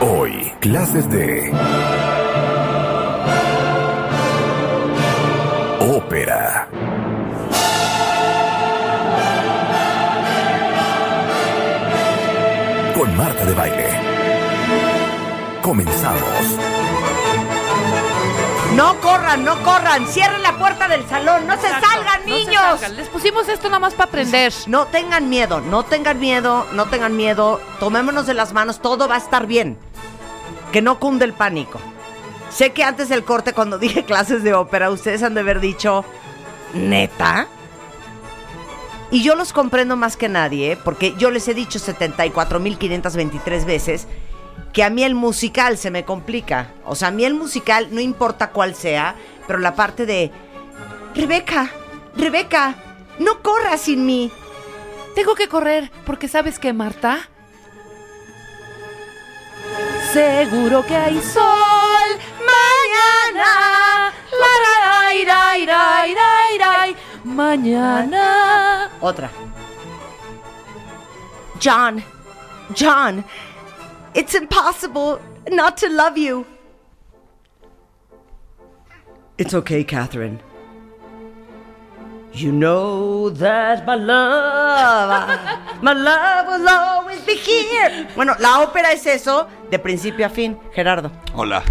Hoy, clases de ópera. Con Marta de Baile. Comenzamos. No corran, no corran. Cierren la puerta del salón. No se salgan, no se niños. salgan. Les pusimos esto nada más para aprender. No tengan miedo, no tengan miedo, no tengan miedo. Tomémonos de las manos, todo va a estar bien. Que no cunde el pánico. Sé que antes del corte, cuando dije clases de ópera, ustedes han de haber dicho, ¿neta? Y yo los comprendo más que nadie, ¿eh? porque yo les he dicho 74.523 veces que a mí el musical se me complica. O sea, a mí el musical, no importa cuál sea, pero la parte de, Rebeca, Rebeca, no corras sin mí. Tengo que correr porque sabes que Marta. Seguro que hay sol mañana. La. Mañana. Otra. John, John, it's impossible not to love you. It's okay, Catherine. You know that my love, my love will always be here. Bueno, la ópera es eso de principio a fin, Gerardo. Hola.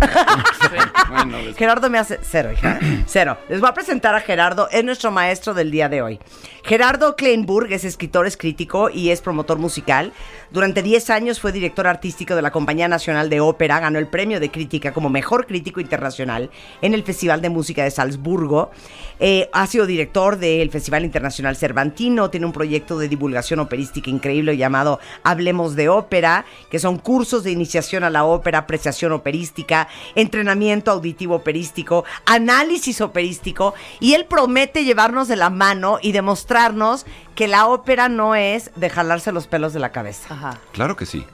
bueno, Gerardo me hace cero, hija. Cero. Les voy a presentar a Gerardo, es nuestro maestro del día de hoy. Gerardo Kleinburg es escritor, es crítico y es promotor musical. Durante 10 años fue director artístico de la Compañía Nacional de Ópera, ganó el premio de crítica como mejor crítico internacional en el Festival de Música de Salzburgo. Eh, ha sido director del Festival Internacional Cervantino, tiene un proyecto de divulgación operística increíble llamado Hablemos de Ópera, que son cursos de iniciación a la ópera, apreciación operística, entrenamiento auditivo operístico, análisis operístico, y él promete llevarnos de la mano y demostrarnos que la ópera no es de jalarse los pelos de la cabeza, Ajá. Claro que sí.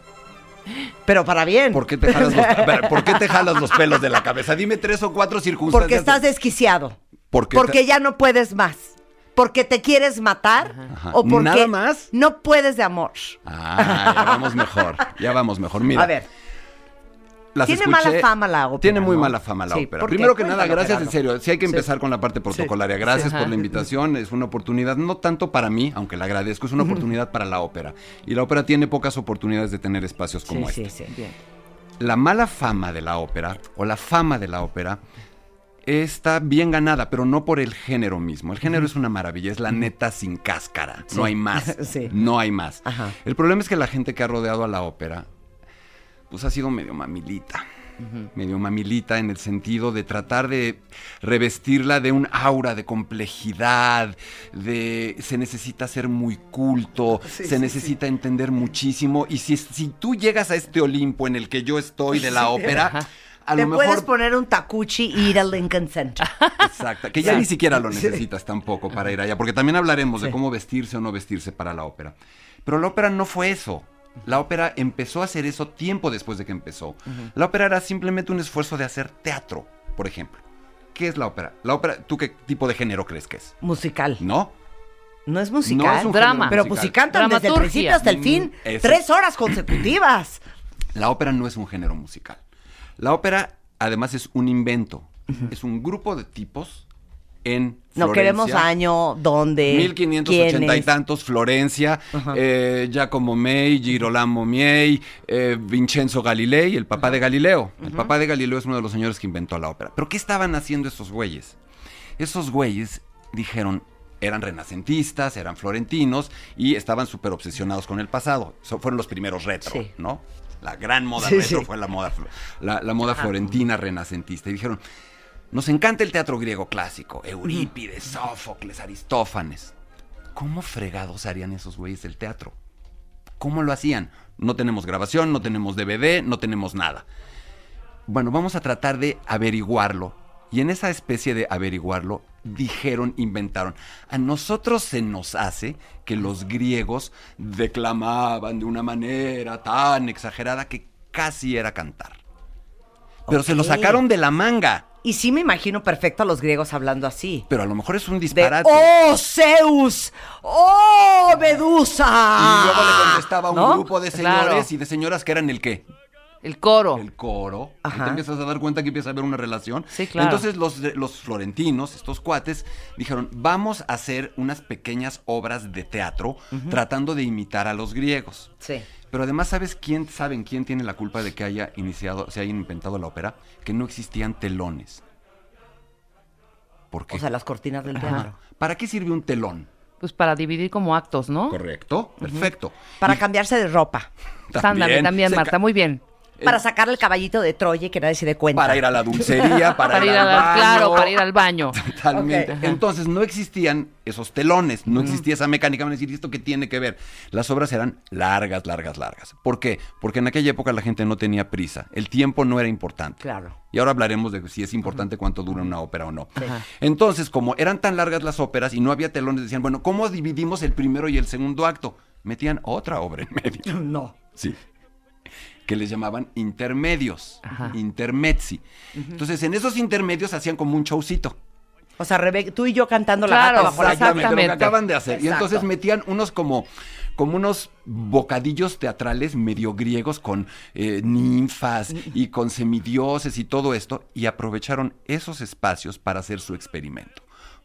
pero para bien. ¿Por qué, te jalas los, a ver, ¿Por qué te jalas los pelos de la cabeza? Dime tres o cuatro circunstancias. Porque estás desquiciado. ¿Por qué porque te- ya no puedes más. Porque te quieres matar Ajá. o porque ¿Nada más? no puedes de amor. Ah, ya vamos mejor. Ya vamos mejor. Mira. a ver, las tiene escuché- mala fama la ópera, Tiene muy ¿no? mala fama la Sí, ópera. Primero que nada, gracias en serio. Sí hay que Sí. empezar con la parte protocolaria. Gracias Sí. por la invitación. Es una oportunidad, no tanto para mí, aunque la agradezco, es una oportunidad para la ópera. Y la ópera tiene pocas oportunidades de tener espacios como sí, este. sí, sí. la mala fama de la ópera, o la fama de la ópera, está bien ganada, pero no por el género mismo. El género es una maravilla, es la neta sin cáscara. No hay más. Sí. No hay más. Ajá. El problema es que la gente que ha rodeado a la ópera, pues ha sido medio mamilita. Medio mamilita en el sentido de tratar de revestirla de un aura de complejidad, de se necesita ser muy culto, se necesita entender muchísimo. Y si, si tú llegas a este Olimpo en el que yo estoy de la ópera, a Te lo puedes poner un tacuchi y ir al Lincoln Center. Exacto, que ya ni siquiera lo necesitas tampoco para ir allá, porque también hablaremos de cómo vestirse o no vestirse para la ópera. Pero la ópera no fue eso. La ópera empezó a hacer eso tiempo después de que empezó. La ópera era simplemente un esfuerzo de hacer teatro, por ejemplo. ¿Qué es la ópera? La ópera, ¿tú qué tipo de género crees que es? Musical. ¿No? No es musical. No es un Drama. Pero musical. pues si cantan desde el principio hasta el fin, Mm, eso. tres horas consecutivas. La ópera no es un género musical. La ópera, además, es un invento. Es un grupo de tipos en No Florencia. queremos año, dónde, 1580 y tantos, Florencia, eh, Giacomo May, Girolamo Miei, eh, Vincenzo Galilei, el papá de Galileo. El papá de Galileo es uno de los señores que inventó la ópera. ¿Pero qué estaban haciendo esos güeyes? Esos güeyes dijeron, eran renacentistas, eran florentinos y estaban súper obsesionados con el pasado. So- fueron los primeros retro, Sí. ¿no? La gran moda Sí, retro sí. fue la moda, la moda florentina renacentista. Y dijeron, nos encanta el teatro griego clásico, Eurípides, Sófocles, Aristófanes. ¿Cómo fregados harían esos güeyes el teatro? ¿Cómo lo hacían? No tenemos grabación, no tenemos DVD, no tenemos nada. Bueno, vamos a tratar de averiguarlo. Y en esa especie de averiguarlo, dijeron, inventaron. A nosotros se nos hace que los griegos declamaban de una manera tan exagerada que casi era cantar. Pero se lo sacaron de la manga. Y sí me imagino perfecto a los griegos hablando así. Pero a lo mejor es un De, disparate. ¡Oh, Zeus! ¡Oh, Medusa! Y luego le contestaba un ¿No? grupo de Claro. señores y de señoras que eran el qué. El coro. el coro, Ajá. te empiezas a dar cuenta que empieza a haber una relación. Sí, claro. Entonces los, los florentinos, estos cuates, dijeron, vamos a hacer unas pequeñas obras de teatro tratando de imitar a los griegos. Sí. Pero además, ¿sabes quién, saben quién tiene la culpa de que haya iniciado, se haya inventado la ópera? Que no existían telones. ¿Por qué? O sea, las cortinas del teatro. ¿Para qué sirve un telón? Pues para dividir como actos, ¿no? Correcto, perfecto. Para Y cambiarse de ropa. Ándale, también, se Marta, muy bien. Para sacarle el caballito de Troya y que nadie se dé cuenta. Para ir a la dulcería, para, Para ir al al, baño. claro, para ir al baño. Totalmente. Entonces no existían esos telones, no existía esa mecánica. Van a decir, ¿y esto qué tiene que ver? Las obras eran largas, largas, largas. ¿Por qué? Porque en aquella época la gente no tenía prisa. El tiempo no era importante. Claro. Y ahora hablaremos de si es importante cuánto dura una ópera o no. Ajá. Entonces, como eran tan largas las óperas y no había telones, decían, bueno, ¿cómo dividimos el primero y el segundo acto? Metían otra obra en medio. No. Sí. Que les llamaban intermedios, Ajá. intermezzi. Entonces, en esos intermedios hacían como un showcito. O sea, Rebe- tú y yo cantando la Claro, gata bajo la exactamente. llave. lo que acaban de hacer. Y entonces metían unos como, como unos bocadillos teatrales medio griegos con eh, ninfas y con semidioses y todo esto, y aprovecharon esos espacios para hacer su experimento.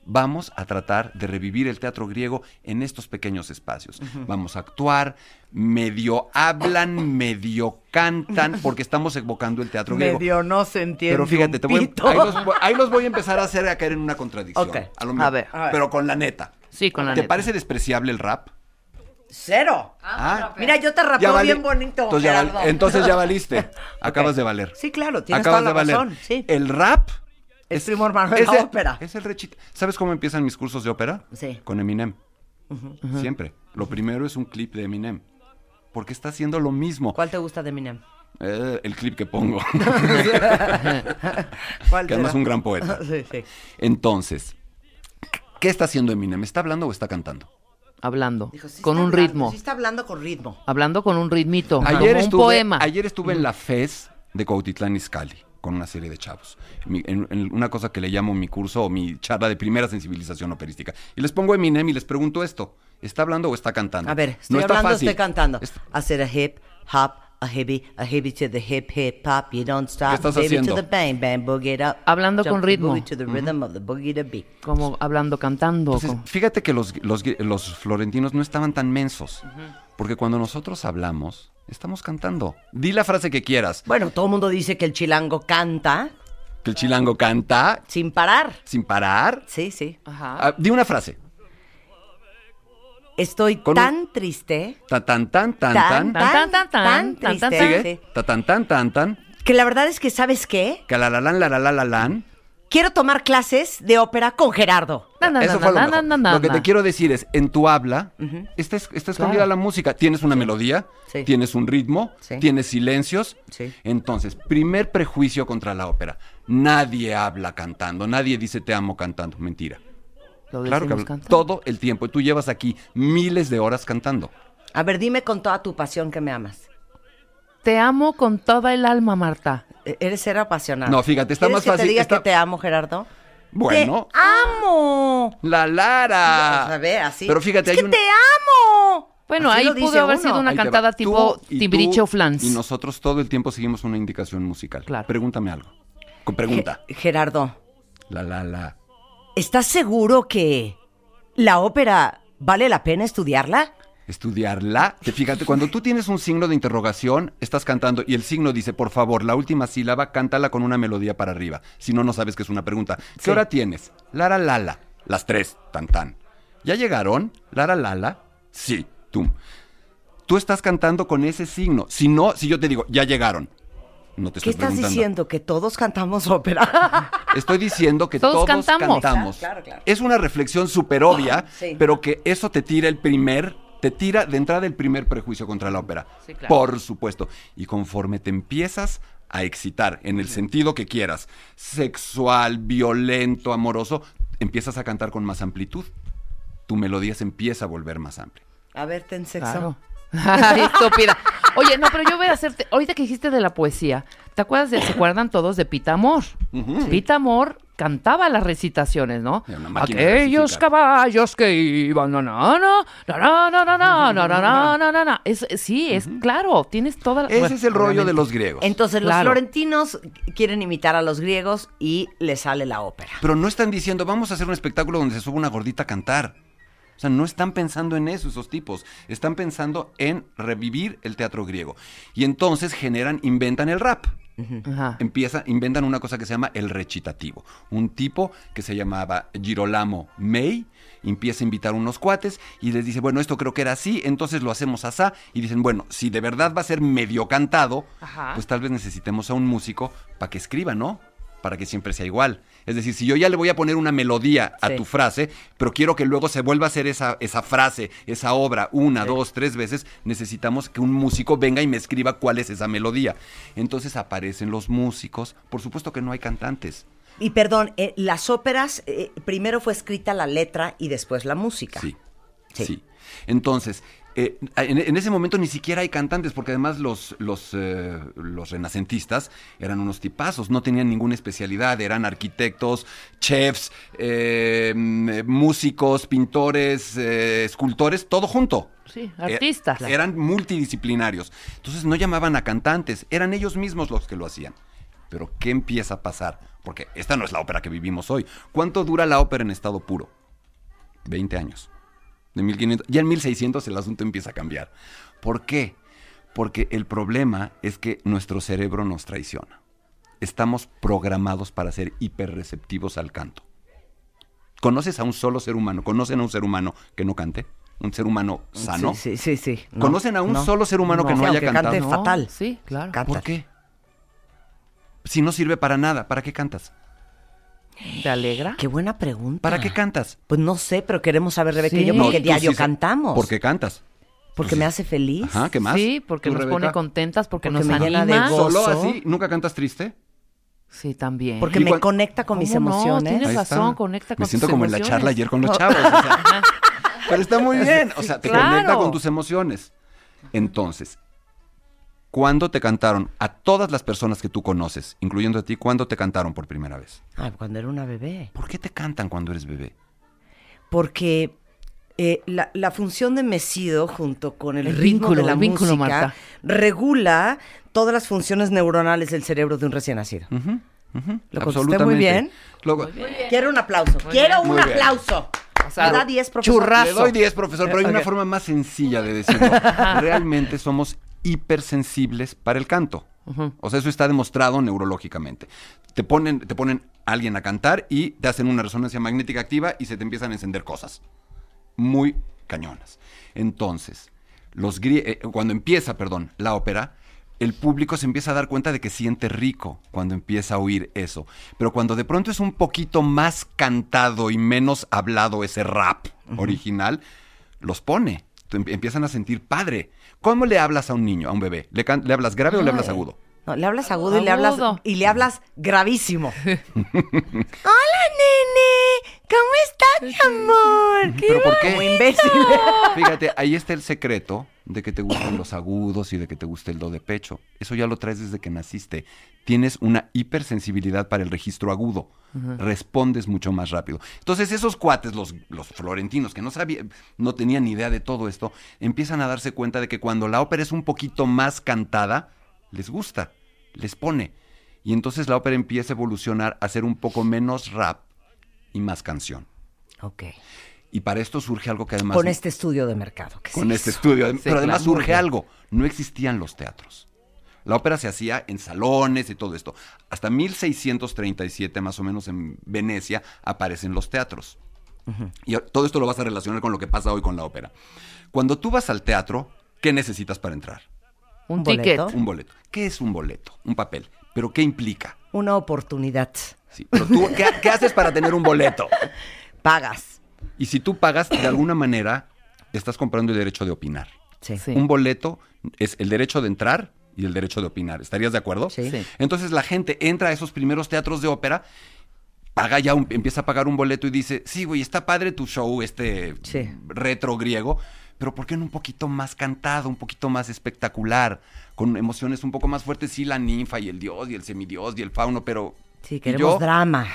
Vamos a tratar de revivir el teatro griego en estos pequeños espacios. Vamos a actuar, medio hablan, medio cantan, porque estamos evocando el teatro griego. Medio no se entiende. Pero fíjate, te voy, ahí, los, voy- ahí los voy a empezar a hacer a caer en una contradicción. A lo A ver. A ver. Pero con la neta. Sí, con la ¿Te neta. parece despreciable el rap? Cero. Ah, Mira, yo te rapeo vali- bien bonito. Entonces ya, val- entonces ya valiste. Acabas de valer. Sí, claro, tienes Acabas toda la de valer. razón. Sí. El rap Es primo hermano de la el- ópera. Es el rechit. ¿Sabes cómo empiezan mis cursos de ópera? Sí. Con Eminem. Siempre. Lo primero es un clip de Eminem. Porque está haciendo lo mismo. ¿Cuál te gusta de Eminem? Eh, el clip que pongo. ¿Cuál que además es un gran poeta. sí, sí. Entonces, ¿qué está haciendo Eminem? ¿Está hablando o está cantando? Hablando. Dijo, sí con un hablando, ritmo. Sí está hablando con ritmo. Hablando con un ritmito. Ayer como un estuve, poema. Ayer estuve en la FES de Cuautitlán Izcalli con una serie de chavos. Mi- en, en una cosa que le llamo mi curso o mi charla de primera sensibilización operística. Y les pongo Eminem y les pregunto esto. ¿Está hablando o está cantando? A ver, estoy no está hablando, fácil. estoy cantando. Es- Hacer a hip, hop, a hippie, a hippie to the hip, hip, hop. You don't stop, ¿Qué estás baby haciendo? to the bang, bang, boogie it up. Hablando Jump con ritmo. boogie to the rhythm of the boogie to beat. Como hablando, cantando. Entonces, fíjate que los, los, los florentinos no estaban tan mensos. Porque cuando nosotros hablamos, estamos cantando. Di la frase que quieras. Bueno, todo el mundo dice que el chilango canta Que el chilango canta sin parar. sin parar. Sí, sí. Ajá. Ah, di una frase. Estoy Con un- tan triste, Ta tan tan tan tan, tan. Tan, tan, tan, tan, tan, triste, tan, tan tan tan tan. que la verdad es que, ¿sabes qué? Que la la lan la la la la lan. Quiero tomar clases de ópera con Gerardo. Na, na, Eso na, fue lo mejor. Lo que te quiero decir es, en tu habla, está, es- está escondida Claro. la música. Tienes una melodía, Sí. tienes un ritmo, Sí. tienes silencios. Sí. Entonces, primer prejuicio contra la ópera. Nadie habla cantando, nadie dice te amo cantando. Mentira. Lo Claro que habla cantando. todo el tiempo. Y tú llevas aquí miles de horas cantando. A ver, dime con toda tu pasión que me amas. Te amo con toda el alma, Marta. Eres ser apasionado. No, fíjate, está ¿Quieres más que fácil, te diga está- que te amo, Gerardo? Bueno, ¡Te amo! la Lara. A ver, así. Pero fíjate, es hay que un... te amo. Bueno, Así ahí lo pudo haber uno. sido una Ahí cantada tipo y Timbiriche o Flans. Y nosotros todo el tiempo seguimos una indicación musical. Claro. Pregúntame algo. Con pregunta. Ge- Gerardo, La, la, la. ¿estás seguro que la ópera vale la pena estudiarla? Estudiarla. Que fíjate, cuando tú tienes un signo de interrogación, estás cantando y el signo dice, por favor, la última sílaba, cántala con una melodía para arriba. Si no, no sabes que es una pregunta. ¿Qué Sí. hora tienes? Lara, lala. Las tres. Tan, tan. ¿Ya llegaron? Lara, lala. Sí. Tú. Tú estás cantando con ese signo. Si no, si yo te digo, ya llegaron. No te ¿Qué estoy estás preguntando. diciendo? ¿Que todos cantamos ópera? Estoy diciendo que Todos todos, cantamos. cantamos. Claro, claro. Es una reflexión súper obvia, Sí. pero que eso te tira el primer, te tira de entrada el primer prejuicio contra la ópera. Sí, claro. Por supuesto. Y conforme te empiezas a excitar en el sentido que quieras, sexual, violento, amoroso, empiezas a cantar con más amplitud. Tu melodía se empieza a volver más amplia. A ver, ten sexo. Claro. Ay, estúpida. Oye, no, pero yo voy a hacerte. Ahorita que dijiste de la poesía, ¿te acuerdas de Se acuerdan todos de Pita Amor? Pita Amor cantaba las recitaciones, ¿no? Aquellos caballos que iban, na, na, na, na, na, na, sí, es claro, tienes toda la... Ese es el rollo de los griegos. Entonces los florentinos quieren imitar a los griegos y les sale la ópera. Pero no están diciendo, vamos a hacer un espectáculo donde se suba una gordita a cantar. O sea, no están pensando en eso esos tipos, están pensando en revivir el teatro griego. Y entonces generan, inventan el rap. Empieza, inventan una cosa que se llama el recitativo. Un tipo que se llamaba Girolamo May empieza a invitar unos cuates y les dice, bueno, esto creo que era así, entonces lo hacemos asá. Y dicen, bueno, si de verdad va a ser medio cantado, Ajá. pues tal vez necesitemos a un músico para que escriba, ¿no? Para que siempre sea igual. Es decir, si yo ya le voy a poner una melodía a Sí. tu frase, pero quiero que luego se vuelva a hacer esa, esa frase, esa obra, una, dos, tres veces, necesitamos que un músico venga y me escriba cuál es esa melodía. Entonces aparecen los músicos. Por supuesto que no hay cantantes. Y perdón, eh, las óperas, eh, primero fue escrita la letra y después la música. Sí. Sí. Sí. Entonces, eh, en, en ese momento ni siquiera hay cantantes, porque además los, los, eh, los renacentistas eran unos tipazos, no tenían ninguna especialidad, eran arquitectos, chefs, eh, músicos, pintores, eh, escultores, todo junto. Sí, Eh, artistas. eran multidisciplinarios. Entonces no llamaban a cantantes, eran ellos mismos los que lo hacían. Pero ¿qué empieza a pasar? Porque esta no es la ópera que vivimos hoy. ¿Cuánto dura la ópera en estado puro? 20 años. De 1500, ya en 1600 el asunto empieza a cambiar. ¿Por qué? Porque el problema es que nuestro cerebro nos traiciona. Estamos programados para ser hiperreceptivos al canto. ¿Conoces a un solo ser humano? ¿Conocen a un ser humano que no cante? ¿Un ser humano sano? Sí, sí, sí. sí. No, ¿Conocen a un solo ser humano que no Sí, haya cante cantado? No, fatal. Sí, claro. ¿Por qué? Si no sirve para nada, ¿para qué cantas? ¿Te alegra? Qué buena pregunta. ¿Para qué cantas? Pues no sé, pero queremos saber, Rebeca y yo, Sí. porque No, diario sí cantamos. ¿Por qué cantas? Porque me hace feliz. Ajá, ¿qué más? Sí, porque ¿Tú, nos Rebeca? pone contentas, porque, Porque nos me llena de anima. gozo. ¿Solo así? ¿Nunca cantas triste? Sí, también. Porque me conecta con mis ¿Cómo no? emociones. Tienes Ahí razón, está. conecta con Me siento tus como en la emociones. charla ayer con los chavos. o sea. pero está muy bien. O sea, te Claro. conecta con tus emociones. Entonces, ¿cuándo te cantaron a todas las personas que tú conoces, incluyendo a ti, cuándo te cantaron por primera vez? Ah, cuando era una bebé. ¿Por qué te cantan cuando eres bebé? Porque eh, la, la función de mesido junto con el, El ritmo vínculo, de la el vínculo, música Marta. regula todas las funciones neuronales del cerebro de un recién nacido. ¿Lo contesté muy bien? Luego, Quiero un aplauso. Quiero un Muy bien. aplauso. O sea, ¿Me da 10, profesor? churrazo. Le doy 10, profesor, pero hay una forma más sencilla de decirlo. Realmente somos hipersensibles para el canto. O sea, eso está demostrado neurológicamente. Te ponen, te ponen a alguien a cantar y te hacen una resonancia magnética activa y se te empiezan a encender cosas. Muy cañonas. Entonces, los eh, cuando empieza, perdón, la ópera, el público se empieza a dar cuenta de que siente rico cuando empieza a oír eso. Pero cuando de pronto es un poquito más cantado y menos hablado ese rap original, los pone. Em- Empiezan a sentir padre. ¿Cómo le hablas a un niño, a un bebé? ¿Le, can- le hablas grave o le hablas agudo? No, le hablas agudo, y le hablas y le hablas gravísimo. Hola, nene. ¿Cómo estás, mi amor? ¿Pero por qué? Como imbécil. Fíjate, ahí está el secreto de que te gustan los agudos y de que te guste el do de pecho. Eso ya lo traes desde que naciste. Tienes una hipersensibilidad para el registro agudo. Respondes mucho más rápido. Entonces, esos cuates, los, los florentinos, que no sabían, no tenían ni idea de todo esto, empiezan a darse cuenta de que cuando la ópera es un poquito más cantada, les gusta, les pone. Y entonces la ópera empieza a evolucionar a ser un poco menos rap y más canción. ok. Y para esto surge algo que además Con este estudio de mercado. que con este hizo. estudio. Sí, Pero además surge bien. algo. No existían los teatros. La ópera se hacía en salones y todo esto. Hasta 1637, más o menos, en Venecia, aparecen los teatros. Y todo esto lo vas a relacionar con lo que pasa hoy con la ópera. Cuando tú vas al teatro, ¿qué necesitas para entrar? Un ¿Un ticket. boleto? Un boleto. ¿Qué es un boleto? Un papel. ¿Pero qué implica? Una oportunidad. Sí, pero tú, ¿qué, qué haces para tener un boleto? Pagas. Y si tú pagas, de alguna manera, estás comprando el derecho de opinar. Sí. Sí. Un boleto es el derecho de entrar y el derecho de opinar. ¿Estarías de acuerdo? Sí. Sí. Entonces la gente entra a esos primeros teatros de ópera, paga ya, un- empieza a pagar un boleto y dice, sí, güey, está padre tu show, este Sí. retro griego, pero ¿por qué no un poquito más cantado, un poquito más espectacular, con emociones un poco más fuertes? Sí, la ninfa y el dios y el semidios y el fauno, pero... Sí, ¿y queremos yo? drama.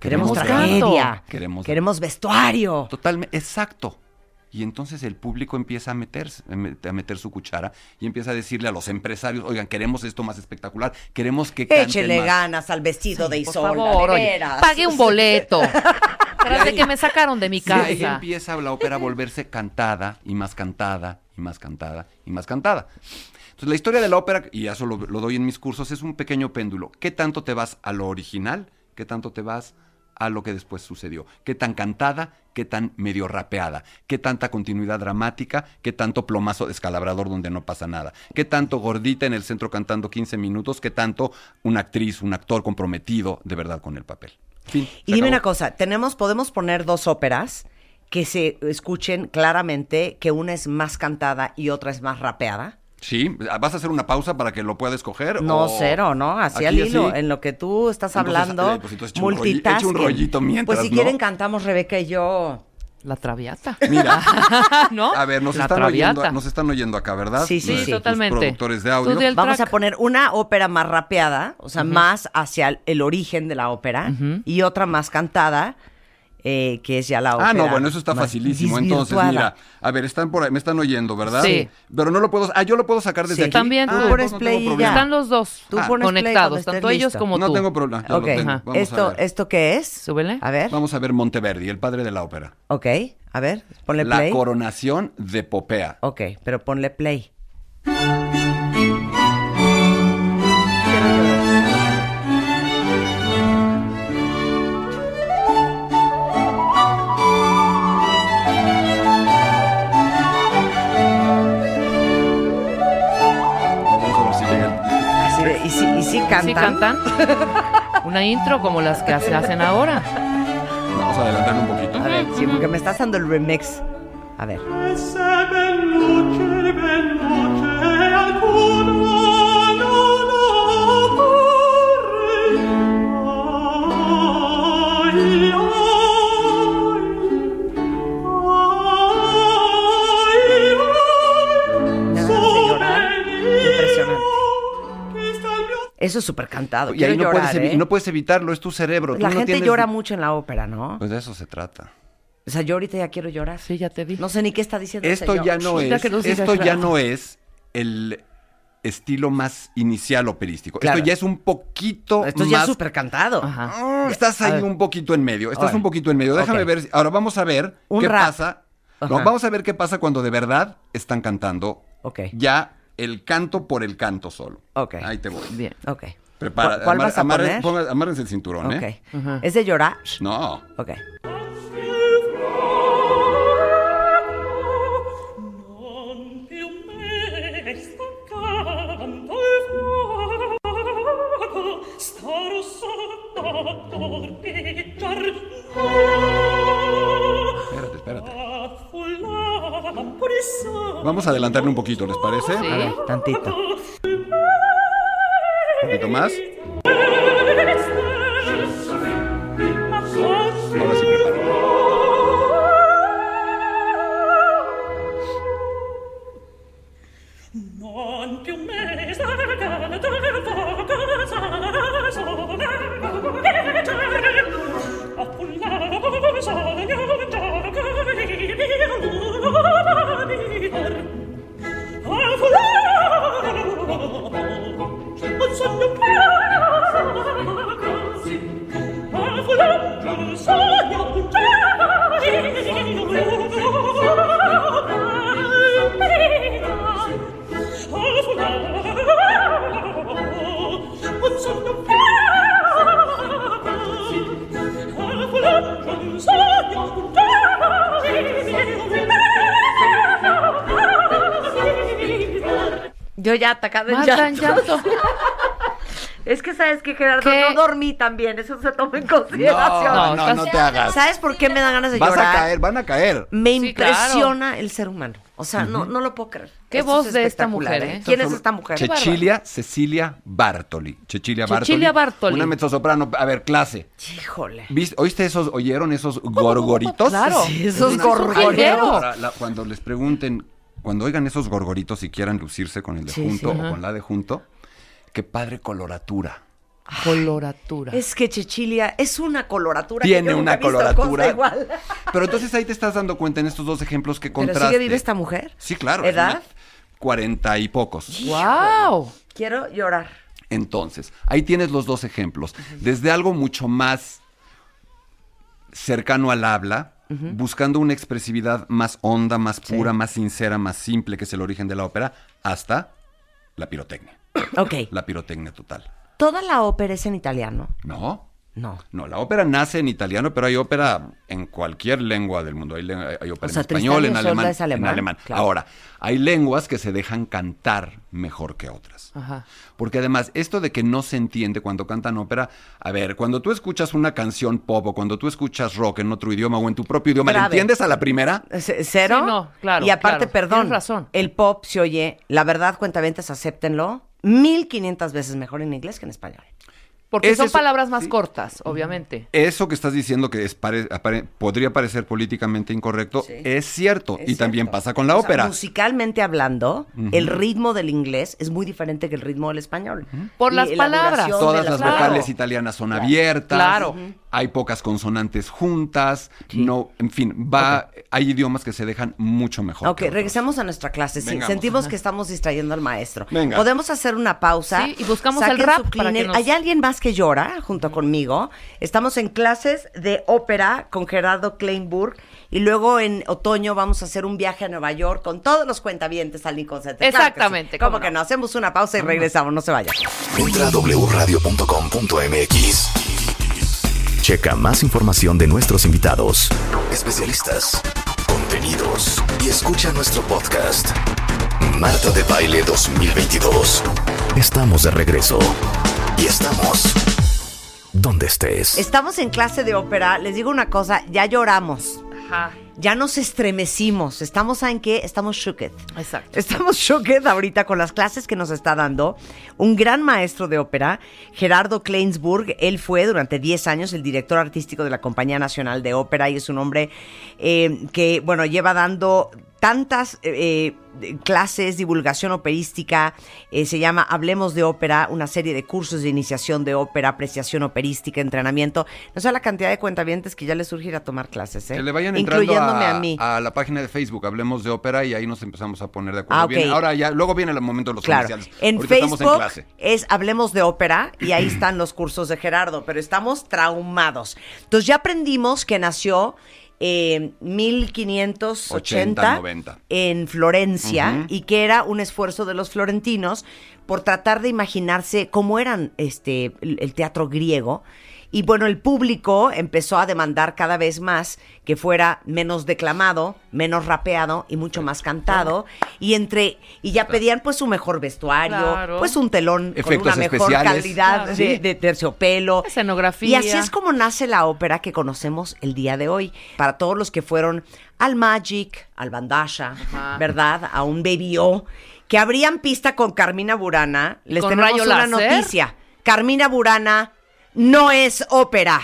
Queremos, Queremos tragedia. canto. Queremos- Queremos vestuario. Totalmente, exacto. Y entonces el público empieza a meterse, a met- a meter su cuchara y empieza a decirle a los empresarios, oigan, queremos esto más espectacular, queremos que Échele más". ganas al vestido de Por Isolda, favor, de oye, veras. pague un boleto. Tras de que me sacaron de mi Y ahí casa. empieza la ópera a volverse cantada y más cantada y más cantada y más cantada. Entonces la historia de la ópera, y eso lo, lo doy en mis cursos, es un pequeño péndulo. ¿Qué tanto te vas a lo original? ¿Qué tanto te vas a lo que después sucedió? ¿Qué tan cantada? ¿Qué tan medio rapeada? ¿Qué tanta continuidad dramática? ¿Qué tanto plomazo descalabrador donde no pasa nada? ¿Qué tanto gordita en el centro cantando 15 minutos? ¿Qué tanto una actriz, un actor comprometido de verdad con el papel? Fin, Y dime acabó. una cosa, tenemos, podemos poner dos óperas que se escuchen claramente que una es más cantada y otra es más rapeada. Sí, ¿vas a hacer una pausa para que lo pueda escoger? No, o- cero, ¿no? Así al hilo, así? en lo que tú estás Entonces, hablando, eh, pues multitasking. un rollito mientras, Pues si ¿no? quieren cantamos Rebeca y yo. La traviata. Mira, ¿No? a ver, nos La están, traviata. oyendo, nos están oyendo acá, ¿verdad? Sí, sí, totalmente. productores de audio. Vamos track. a poner una ópera más rapeada, o sea, más hacia el, el origen de la ópera, y otra más cantada, eh, que es ya la ópera. Ah, no, bueno, eso está facilísimo. Entonces, mira, a ver, están por ahí, me están oyendo, ¿verdad? Sí. Pero no lo puedo, ah, yo lo puedo sacar desde Sí. aquí. También Ah, tú. pues pones no play y ya. Están los dos Tú Ah, pones play conectados, tanto ellos listo. como No tú. tengo problema, ya Ok, lo tengo. Ajá. Vamos a esto, ver. ¿esto qué es? Súbele. A ver, Vamos a ver Monteverdi, el padre de la ópera. ok, a ver, ponle La play. coronación de Popea. Ok, pero ponle play. Cantan. ¿Sí cantan? Una intro como las que se hacen ahora. Vamos a adelantarlo un poquito. A ver, sí, porque me estás dando el remix. A ver. Eso es súper cantado. Y Quiero ahí no, llorar, puedes evi- ¿eh? y no puedes evitarlo, es tu cerebro. tú La no gente tienes- llora mucho en la ópera, ¿no? Pues de eso se trata. O sea, yo ahorita ya quiero llorar. Sí, ya te vi. No sé ni qué está diciendo Esto ya no Ya es, que esto ya no es el estilo más inicial operístico. Claro. Esto ya es un poquito Esto ya más es súper cantado. Ajá. Ah, Estás ahí un poquito en medio. Estás un poquito en medio. Déjame ver. si- Ahora vamos a ver Un qué rap. pasa. No, vamos a ver qué pasa cuando de verdad están cantando Ok. ya el canto por el canto solo. Ok. Ahí te voy. Bien. Ok. Prepara. ¿Cuál, amar- vas a amarren- poner? ponga- amárrense el cinturón, Ok. ¿eh? Ajá. ¿Es de llorar? No. Ok. Vamos a adelantarle un poquito, ¿les parece? Sí. A ver, tantito. Un poquito más. En llanto. llanto. Es que sabes que Gerardo ¿Qué? no dormí también, eso se toma en consideración. No, no, te hagas. ¿Sabes por qué me dan ganas de Vas llorar? a caer, van a caer. Me Sí, impresiona el ser humano. O sea, no, no lo puedo creer. Qué Esto voz es de esta mujer, ¿eh? ¿Quién es esta mujer? Cecilia Cecilia Bartoli. Cecilia Bartoli. Cecilia Bartoli. Una mezzosoprano. A ver, clase. Híjole. ¿Viste- ¿Oíste esos, oyeron esos gorgoritos? Claro. Sí, esos gorgoritos. cuando les pregunten, cuando oigan esos gorgoritos y quieran lucirse con el de Sí, junto sí. o con la de junto, qué padre coloratura. Coloratura. Es que Chechilia es una coloratura. que Tiene yo nunca una he visto coloratura. cosa igual. Pero entonces ahí te estás dando cuenta en estos dos ejemplos que ¿Pero contraste. sigue viva esta mujer? Sí, claro. ¿Edad? Cuarenta y pocos. ¡Wow! Quiero llorar. Entonces, ahí tienes los dos ejemplos. Desde algo mucho más cercano al habla, buscando una expresividad más honda, más pura, más sincera, más simple, que es el origen de la ópera, hasta la pirotecnia. Ok. La pirotecnia total. ¿Toda la ópera es en italiano? ¿No? No. No, la ópera nace en italiano, pero hay ópera en cualquier lengua del mundo. Hay, hay ópera O sea, en español, en alemán, es alemán, en alemán. claro. Ahora, hay lenguas que se dejan cantar mejor que otras. Ajá. Porque además, esto de que no se entiende cuando cantan ópera, a ver, cuando tú escuchas una canción pop o cuando tú escuchas rock en otro idioma o en tu propio idioma, ¿le Grave. entiendes a la primera? C- ¿Cero? Sí, no, claro, Y aparte, claro, perdón, tienes razón. el pop se oye, la verdad, cuentavientes, acéptenlo, 1500 veces mejor en inglés que en español. Porque Es son eso- palabras más sí. cortas, obviamente. Eso que estás diciendo que es pare- apare- podría parecer políticamente incorrecto, Sí. es cierto. Es y también pasa con la O sea, ópera. musicalmente hablando, el ritmo del inglés es muy diferente que el ritmo del español. Por Y las la palabras. de Todas las vocales italianas son abiertas. Claro. Hay pocas consonantes juntas. No, en fin, va, hay idiomas que se dejan mucho mejor. Ok, regresamos a nuestra clase. Sí, sentimos que estamos distrayendo al maestro. Venga. Podemos hacer una pausa. Sí, y buscamos Saquen el rap su para que nos- ¿Hay alguien más que llora junto conmigo? Estamos en clases de ópera con Gerardo Kleinburg. Y luego en otoño vamos a hacer un viaje a Nueva York con todos los cuentavientes al Lincoln Center. Claro que sí. Exactamente, ¿Cómo cómo que no? no? Hacemos una pausa y regresamos. No se vayan. Entra a wradio.com.mx. Checa más información de nuestros invitados, especialistas, contenidos y escucha nuestro podcast. Marta de Baile 2022. Estamos de regreso. Y estamos donde estés. Estamos en clase de ópera. Les digo una cosa, ya lloramos. Ajá. Ya nos estremecimos. Estamos en qué? Estamos shooked. Exacto. Estamos shooked ahorita con las clases que nos está dando un gran maestro de ópera, Gerardo Kleinsburg. Él fue durante 10 años el director artístico de la Compañía Nacional de Ópera y es un hombre eh, que, bueno, lleva dando tantas eh, eh, clases, divulgación operística, eh, se llama Hablemos de Ópera, una serie de cursos de iniciación de ópera, apreciación operística, entrenamiento. No sé la cantidad de cuentavientes que ya les surge ir a tomar clases, ¿eh? Que le vayan entrando incluyéndome a, a, mí. a la página de Facebook, hablemos de ópera y ahí nos empezamos a poner de acuerdo. Ah. Bien, ahora ya, luego viene el momento de los Claro. comerciales. En Ahorita estamos en Facebook clase. es Hablemos de Ópera y ahí están los cursos de Gerardo, pero estamos traumados. Entonces ya aprendimos que nació eh, 1580 80, 90. en Florencia y que era un esfuerzo de los florentinos por tratar de imaginarse cómo eran este el teatro griego. Y bueno, el público empezó a demandar cada vez más que fuera menos declamado, menos rapeado y mucho más cantado. Y entre y ya pedían pues su mejor vestuario, Claro. pues un telón con una mejor especiales. calidad Claro. de, terciopelo. Escenografía. Y así es como nace la ópera que conocemos el día de hoy. Para todos los que fueron al Magic, al Bandasha, Ajá. ¿verdad? A un Baby O, que abrían pista con Carmina Burana. Les con tenemos rayo una láser? noticia. Carmina Burana no es ópera.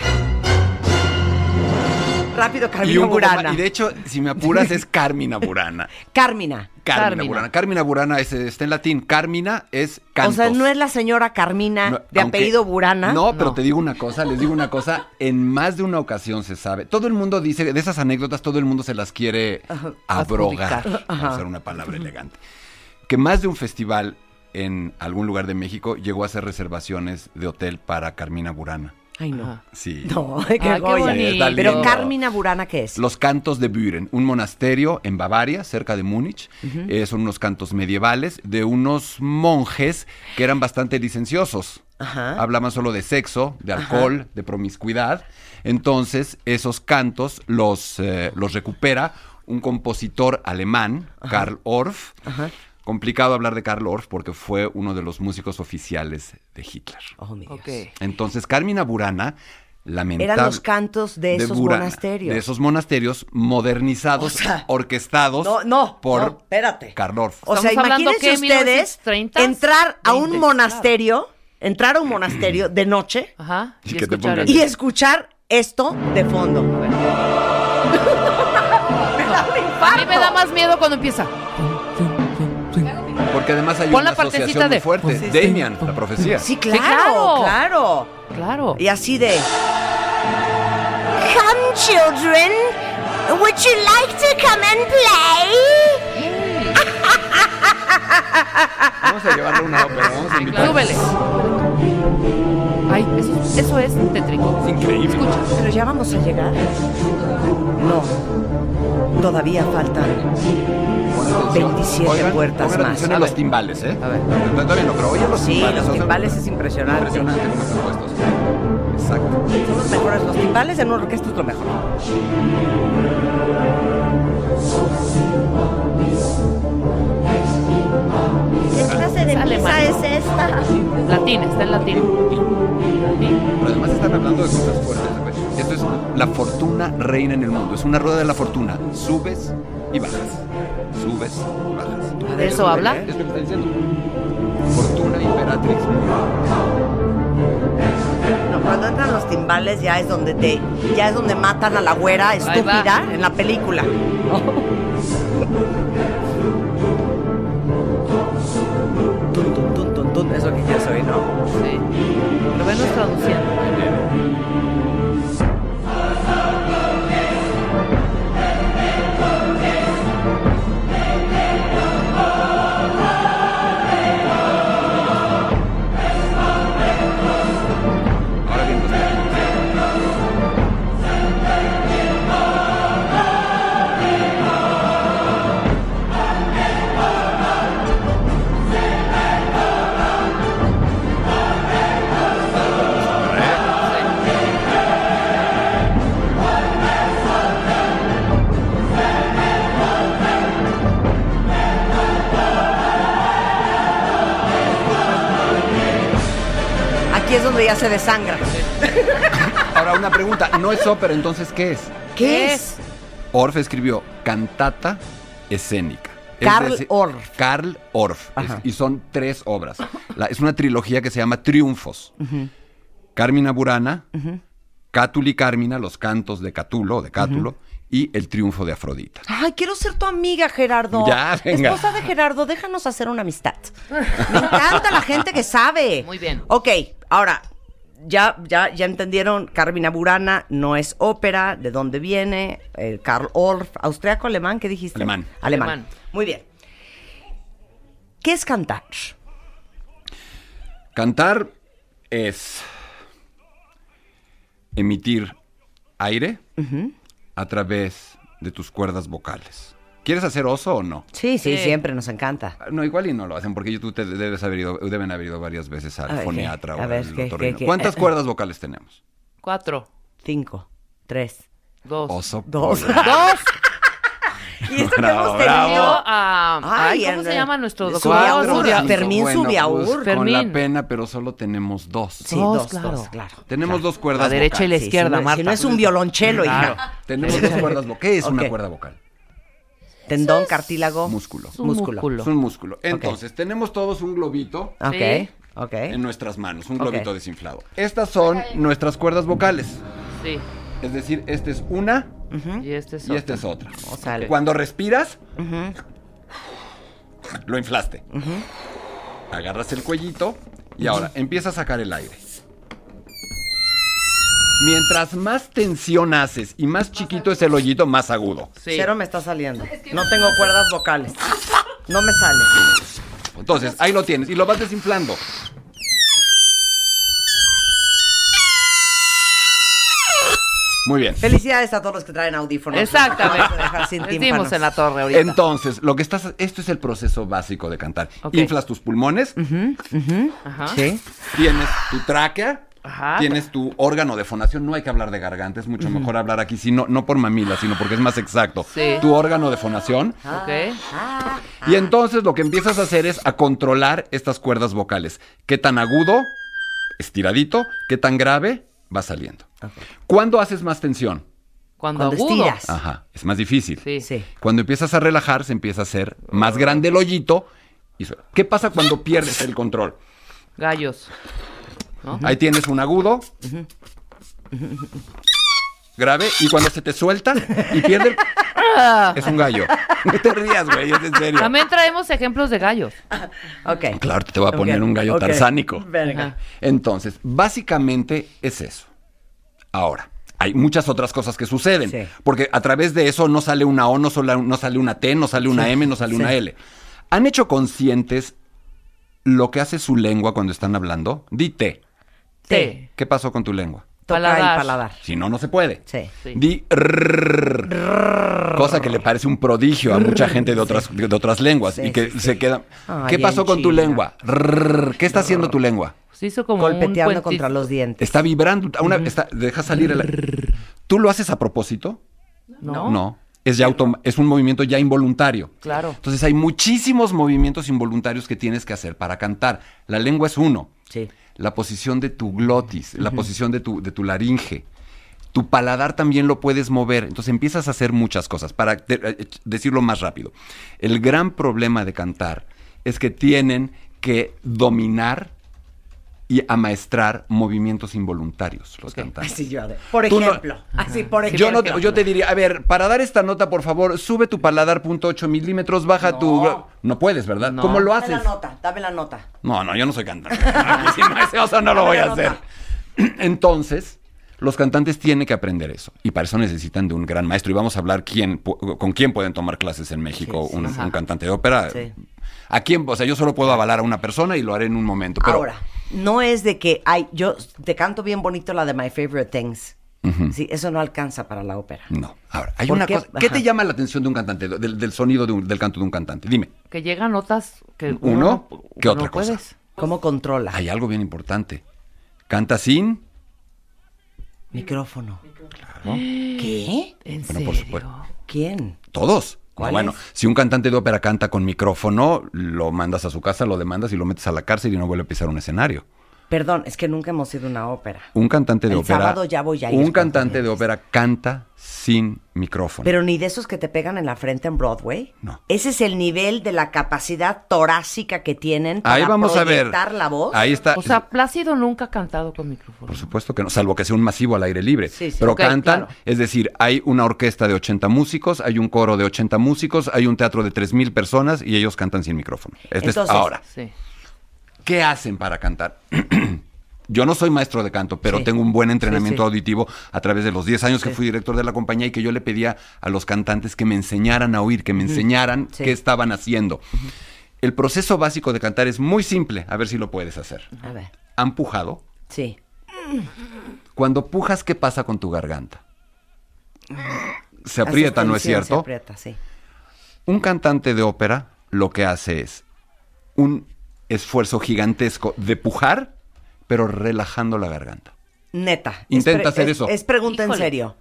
Rápido, Carmina Burana. más- y de hecho, si me apuras, es Carmina Burana. Carmina. Carmina, Carmina. Burana. Carmina Burana es, está en latín. Carmina es cantos. O sea, no es la señora Carmina No, de aunque- apellido Burana. No, pero No. te digo una cosa, les digo una cosa, en más de una ocasión se sabe. Todo el mundo dice, de esas anécdotas, todo el mundo se las quiere abrogar. adjudicar. Vamos a usar una palabra elegante. Que más de un festival en algún lugar de México llegó a hacer reservaciones de hotel para Carmina Burana. Ay, no. Ajá. Sí. No, qué qué joya. bonito. Pero. Carmina Burana, ¿qué es? Los cantos de Büren, un monasterio en Bavaria, cerca de Múnich. Eh, son unos cantos medievales de unos monjes que eran bastante licenciosos. Ajá. Hablaban solo de sexo, de alcohol, de promiscuidad. Entonces, esos cantos los, eh, los recupera un compositor alemán, Karl Orff. Complicado hablar de Karl Orff porque fue uno de los músicos oficiales de Hitler. Oh, mi Dios. Ok. Entonces, Carmina Burana, lamentable. Eran los cantos de esos Burana, monasterios. De esos monasterios modernizados, O sea, orquestados No, no, por no, espérate. Karl Orff. O sea, imagínense ustedes 1930s, entrar a un 20s, monasterio, entrar a un monasterio de noche Ajá. Escuchar y escuchar esto de fondo. A mí me da más miedo cuando empieza. Porque además hay Pon una la partecita asociación muy de- fuerte. Sí, sí. Damian, la profecía. Sí, claro, claro. claro. Claro. Y así de. Come, children. Would you like to come and play? Vamos a llevarle una ópera, vamos a invitar. Súbele. Ay, eso, eso es tétrico. Es increíble. Escucha. Pero ya vamos a llegar. No. Todavía faltan. Pon atención. 27 Oigan, puertas más. atención A a los ver. timbales, ¿eh? A ver. Todavía no, pero oye los Sí, timbales. los o sea, timbales es impresionante. Impresionante cómo están puestos. Exacto. Son los mejores. Los timbales en una orquesta es lo mejor. Misa mal. es esta? Latín, está en latín. Pero además están hablando de cosas fuertes. Esto es la fortuna reina en el mundo. Es una rueda de la fortuna. Subes y bajas. Subes y bajas. ¿De eso habla? Es lo que está diciendo. Fortuna imperatrix. No, cuando entran los timbales ya es donde te, ya es donde matan a la güera estúpida en la película. ya se desangra. Ahora una pregunta. No es ópera, entonces ¿qué es? ¿Qué es? Orff escribió cantata escénica. Es Karl decir, Orff. Es- y son tres obras. La- es una trilogía que se llama Triunfos. Carmina Burana, Cátuli Carmina, los cantos de Catulo, o de Cátulo, y El triunfo de Afrodita. Ay, quiero ser tu amiga, Gerardo. Ya, venga. Esposa de Gerardo, déjanos hacer una amistad. Me encanta la gente que sabe. Muy bien. Ok, ahora, ya, ya, ya entendieron, Carmina Burana no es ópera, ¿de dónde viene? Eh, Karl Orff, austriaco, alemán, ¿qué dijiste? Alemán. Alemán. Alemán. Muy bien. ¿Qué es cantar? Cantar es emitir aire a través de tus cuerdas vocales. ¿Quieres hacer oso o no? Sí, sí, Sí. siempre nos encanta. No, igual y no lo hacen porque tú te debes haber ido, deben haber ido varias veces al ver, foniatra o A ver, al ¿qué, qué, qué? ¿Cuántas Eh, cuerdas vocales tenemos? Cuatro. Cinco, tres, Dos. Oso. dos. polar. Dos. y esto que Bravo, hemos bravo. Yo tenido... a. Ay, ¿Cómo se llama nuestro doctor? Subiaur, Fermín Bueno, Subiaur. pues, con la pena, pero solo tenemos dos. Sí, Dos, dos, claro. dos, claro. Tenemos dos cuerdas La derecha y la vocales. Sí, izquierda, no, Marta. Si no es un violonchelo, Claro. hija. Tenemos dos cuerdas vocales. ¿Qué es una cuerda vocal? Tendón, cartílago. Músculo. Es un Músculo. músculo. Es un músculo. Entonces, tenemos todos un globito Ok, Sí. ok. en nuestras manos, un Ok. globito desinflado. Estas son nuestras cuerdas vocales. Sí. Es decir, esta es una Y este es y esta otro. es otra. O sea, el- Cuando respiras, lo inflaste. Agarras el cuellito y ahora empieza a sacar el aire. Mientras más tensión haces y más chiquito es el hoyito, más agudo. Sí. Cero me está saliendo. No tengo cuerdas vocales. No me sale. Entonces, ahí lo tienes y lo vas desinflando. Muy bien. Felicidades a todos los que traen audífonos. Exactamente. Tímpanos. en la torre ahorita. Entonces, lo que estás, esto es el proceso básico de cantar. Inflas tus pulmones, Ajá. Sí. tienes tu tráquea, Ajá. tienes tu órgano de fonación. No hay que hablar de garganta, es mucho mejor hablar aquí, sino, no por mamila, sino porque es más exacto. Sí. Tu órgano de fonación. Ok. Y entonces lo que empiezas a hacer es a controlar estas cuerdas vocales. ¿Qué tan agudo, estiradito, qué tan grave va saliendo? ¿Cuándo haces más tensión? Cuando, Cuando agudo. estiras. Ajá, es más difícil. Sí. Sí. Cuando empiezas a relajar, se empieza a hacer más grande el hoyito. Y. ¿Qué pasa cuando pierdes el control? Gallos. ¿No? Ahí tienes un agudo. grave, y cuando se te suelta y pierde, el- es un gallo. No te rías, güey, es en serio. También traemos ejemplos de gallos. Ok. Claro, te voy a poner un gallo ok. tarzánico. Venga. Entonces, básicamente es eso. Ahora, hay muchas otras cosas que suceden. Sí. Porque a través de eso no sale una O, no, sola- no sale una T, no sale una M, no sale Sí. una L. ¿Han hecho conscientes lo que hace su lengua cuando están hablando? Di T. ¿Qué pasó con tu lengua? Toca Paladar. y paladar. Si no, no se puede. Sí. Sí. Di rrrr, cosa que le parece un prodigio a mucha gente de otras, de otras lenguas Sí, y que sí, sí. se queda. Ay, ¿Qué pasó en con tu China. lengua? ¿Qué está haciendo tu lengua? Se hizo como un Golpeteando contra los dientes. Está vibrando, una, está- deja salir el... ¿Tú lo haces a propósito? ¿No? No. Es, ya autom- es un movimiento ya involuntario. Claro. Entonces hay muchísimos movimientos involuntarios que tienes que hacer para cantar. La lengua es uno. Sí. La posición de tu glotis, la posición de tu, de tu laringe. Tu paladar también lo puedes mover. Entonces empiezas a hacer muchas cosas. Para de- eh, decirlo más rápido. El gran problema de cantar es que tienen que dominar y amaestrar movimientos involuntarios los cantantes. Así yo. Por no- ejemplo. Así, por ejemplo. Yo, no te, yo te diría, a ver, para dar esta nota, por favor, sube tu paladar punto ocho milímetros, baja tu... No puedes, ¿verdad? No. ¿Cómo lo Dame haces? la nota, dame la nota. No, no, yo no soy cantante. Si no es eso, no lo voy a Dame hacer. Entonces, los cantantes tienen que aprender eso. Y para eso necesitan de un gran maestro. Y vamos a hablar quién, con quién pueden tomar clases en México Sí, sí, un, Ajá. un cantante de ópera. Sí. ¿A quién? O sea, yo solo puedo avalar a una persona y lo haré en un momento. Pero, Ahora, no es de que, ay, yo te canto bien bonito la de My Favorite Things. Sí, eso no alcanza para la ópera. No. Ahora, hay ¿Por una qué? cosa. ¿Qué Ajá. te llama la atención de un cantante, del, del sonido de un- del canto de un cantante? Dime. Que llegan notas que Uno, uno, ¿qué no otra cosa? puedes. ¿Cómo controla? Hay algo bien importante. Canta sin. Micrófono. ¿Qué? ¿En Bueno, por serio? supuesto. ¿Quién? Todos. Bueno, si un cantante de ópera canta con micrófono, lo mandas a su casa, lo demandas y lo metes a la cárcel y no vuelve a pisar un escenario. Perdón, es que nunca hemos ido a una ópera. Un cantante de El ópera. sábado ya voy a ir Un cantante de ópera canta sin micrófono. Pero ni de esos que te pegan en la frente en Broadway. No. Ese es el nivel de la capacidad torácica que tienen para Ahí vamos a ver. proyectar la voz. Ahí está. O sea, Plácido nunca ha cantado con micrófono. Por supuesto que no, salvo que sea un masivo al aire libre. Sí, sí. Pero Ok, cantan, claro. es decir, hay una orquesta de 80 músicos, hay un coro de 80 músicos, hay un teatro de 3.000 personas y ellos cantan sin micrófono. Este es Entonces- ahora. Sí. ¿Qué hacen para cantar? Yo no soy maestro de canto, pero Sí. tengo un buen entrenamiento Sí, sí. auditivo a través de los 10 años que fui director de la compañía y que yo le pedía a los cantantes que me enseñaran a oír, que me enseñaran qué estaban haciendo. El proceso básico de cantar es muy simple, a ver si lo puedes hacer. A ver. ¿Han pujado? Sí. Cuando pujas, ¿qué pasa con tu garganta? Se aprieta, ¿no es cierto? Se aprieta, sí. Un cantante de ópera lo que hace es un esfuerzo gigantesco de pujar, pero relajando la garganta. Neta. Intenta hacer es- eso. Es pregunta en serio.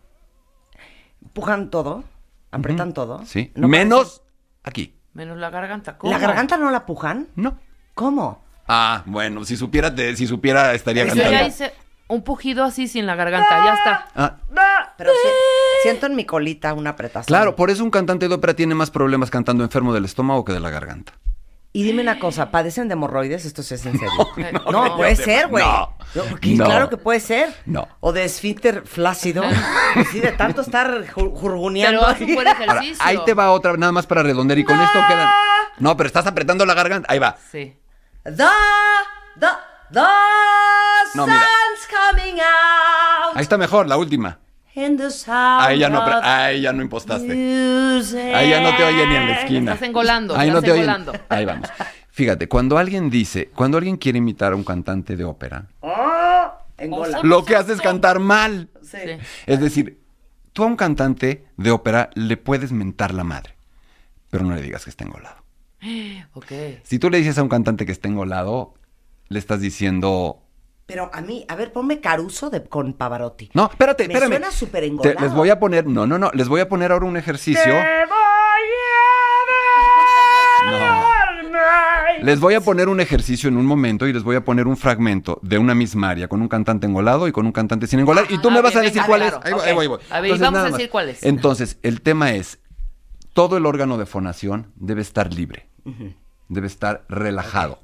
Pujan todo, apretan todo. Sí. No Menos aquí. Menos la garganta. ¿Cómo? ¿La garganta no la pujan? No. ¿Cómo? Ah, bueno, si supiera, te- si supiera estaría Yo cantando. ya hice un pujido así sin la garganta, ya está. Ah, Pero sí, siento en mi colita una apretación. claro, por eso un cantante de ópera tiene más problemas cantando enfermo del estómago que de la garganta. Y dime una cosa, ¿padecen de hemorroides? Esto sí es en serio. Eh, No, no, puede no, ser, güey. no. Claro que puede ser. No. O de esfínter flácido. sí, de tanto estar ju- jurguneando. Pero haz un buen Ahora, ejercicio. ahí te va otra, nada más para redondear y con esto quedan. No, pero estás apretando la garganta. Ahí va. Sí. The, the, the No, mira. sun's coming out Ahí está mejor, la última. In the sound Ahí ya no, ahí ya no impostaste. music. Ahí ya no te oye ni en la esquina. Estás engolando, Ahí no estás te oyen. engolando. Ahí vamos. Fíjate, cuando alguien dice, cuando alguien quiere imitar a un cantante de ópera, Oh, engola. lo que hace es cantar mal. Sí. Es decir, tú a un cantante de ópera le puedes mentar la madre, pero no le digas que está engolado. Ok. Si tú le dices a un cantante que está engolado, le estás diciendo... Pero a mí, a ver, ponme Caruso de, con Pavarotti. No, espérate, Me espérame. suena súper Te- engolado. Les voy a poner, no, no, no, les voy a poner ahora un ejercicio. No. Les voy a poner un ejercicio en un momento y les voy a poner un fragmento de una misma área con un cantante engolado y con un cantante sin engolar. Y tú Ah, me vas bien, a decir venga, cuál claro, es. Ahí voy, ok. ahí voy, ahí voy. A ver, y vamos nada a más. decir cuál es. Entonces, el tema es, todo el órgano de fonación debe estar libre, debe estar relajado.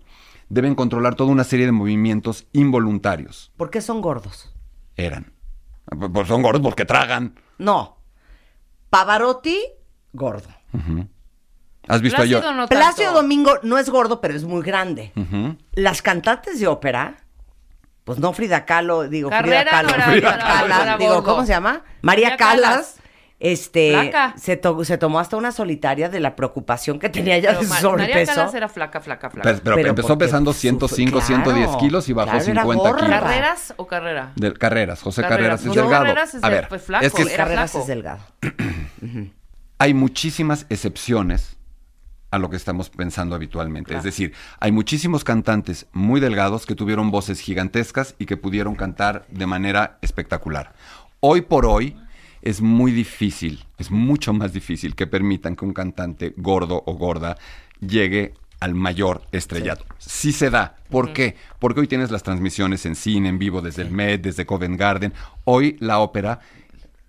Deben controlar toda una serie de movimientos involuntarios. ¿Por qué son gordos? Eran. Pues son gordos porque tragan. No. Pavarotti, gordo. ¿Has visto a yo? Plácido no Plácido. Domingo no es gordo, pero es muy grande. Las cantantes de ópera, pues no Frida Kahlo, digo Carrera Frida Kahlo, no era- Frida no era- Kahlo, era digo. ¿cómo se llama? María, María Calas. Callas. Este Flaca. se, to- se tomó hasta una solitaria de la preocupación que tenía ella Pero de su María sobrepeso. Era flaca, flaca, flaca. Pero, pero Pero empezó pesando su- 105, claro, 110 kilos y bajó claro, era 50 gorda. kilos. ¿Carreras o carrera? De Carreras, José Carreras. Carreras, es No, delgado. Carreras es a de- ver, pues, flaco, es que era Carreras flaco. es delgado. hay muchísimas excepciones a lo que estamos pensando habitualmente. Es decir, hay muchísimos cantantes muy delgados que tuvieron voces gigantescas y que pudieron cantar de manera espectacular. Hoy por hoy es muy difícil, es mucho más difícil que permitan que un cantante gordo o gorda llegue al mayor estrellato. Sí, se da. ¿Por qué? Porque hoy tienes las transmisiones en cine, en vivo, desde el Met, desde Covent Garden. Hoy la ópera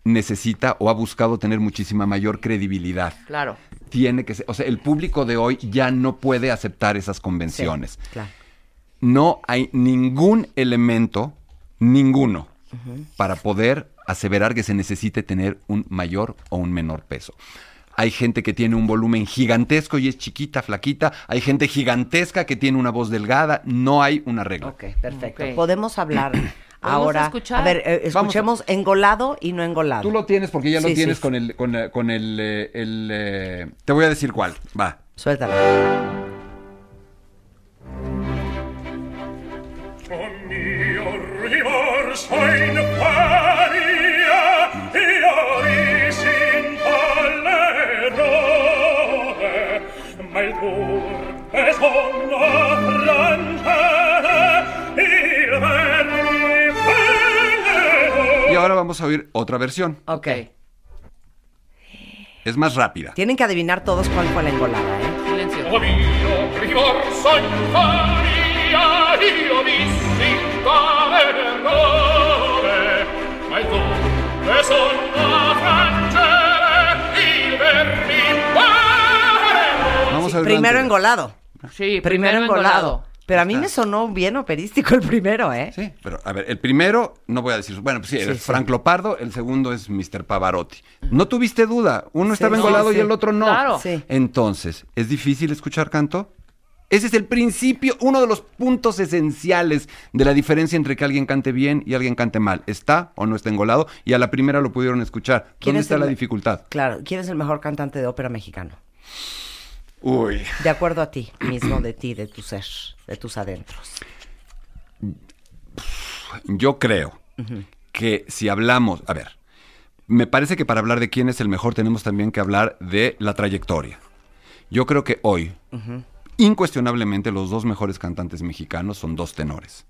necesita o ha buscado tener muchísima mayor credibilidad Claro. tiene que ser, o sea, el público de hoy ya no puede aceptar esas convenciones. Claro. No hay ningún elemento, ninguno, para poder aseverar que se necesite tener un mayor o un menor peso. Hay gente que tiene un volumen gigantesco y es chiquita, flaquita. Hay gente gigantesca que tiene una voz delgada. No hay una regla. Ok, perfecto. Podemos hablar ahora. escuchar? A ver, eh, Vamos a- escuchemos engolado y no engolado. Tú lo tienes porque ya lo Sí, tienes sí, con el, con, eh, con el, eh, el, eh, te voy a decir cuál. Va. Suéltala. Y ahora vamos a oír otra versión. Ok. Es más rápida. Tienen que adivinar todos cuál fue la engolada, ¿eh? Silencio. Con Vamos a ver Primero engolado. Sí, Primero engolado. Pero a mí me sonó bien operístico el primero, ¿eh? Sí, pero a ver, el primero, no voy a decir, bueno, pues sí, es sí. Frank Lopardo, el segundo es Mr. Pavarotti. No tuviste duda, uno estaba engolado sí. y el otro no. Claro. Sí. Entonces, ¿es difícil escuchar canto? Ese es el principio, uno de los puntos esenciales de la diferencia entre que alguien cante bien y alguien cante mal. ¿Está o no está engolado? Y a la primera lo pudieron escuchar. ¿Quién ¿Dónde es está el la dificultad? Claro. ¿Quién es el mejor cantante de ópera mexicano? Uy. De acuerdo a ti mismo, de ti, de tu ser, de tus adentros. Yo creo que si hablamos, a ver, me parece que para hablar de quién es el mejor tenemos también que hablar de la trayectoria. Yo creo que hoy, incuestionablemente, los dos mejores cantantes mexicanos son dos tenores,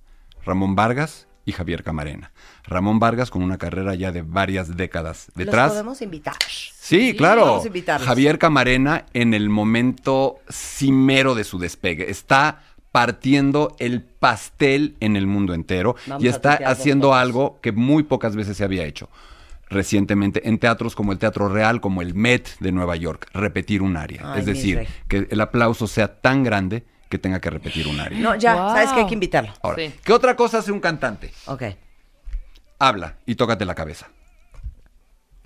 Ramón Vargas y Javier Camarena. Ramón Vargas con una carrera ya de varias décadas detrás. ¿Los podemos invitar? Sí, claro. Javier Camarena en el momento cimero de su despegue. Está partiendo el pastel en el mundo entero Vamos y está haciendo algo que muy pocas veces se había hecho recientemente en teatros como el Teatro Real, como el Met de Nueva York, repetir un área. Ay, es decir, que el aplauso sea tan grande que tenga que repetir un área. No, ya, Wow. sabes que hay que invitarlo. Ahora, Sí. ¿qué otra cosa hace un cantante? Ok. Habla y tócate la cabeza.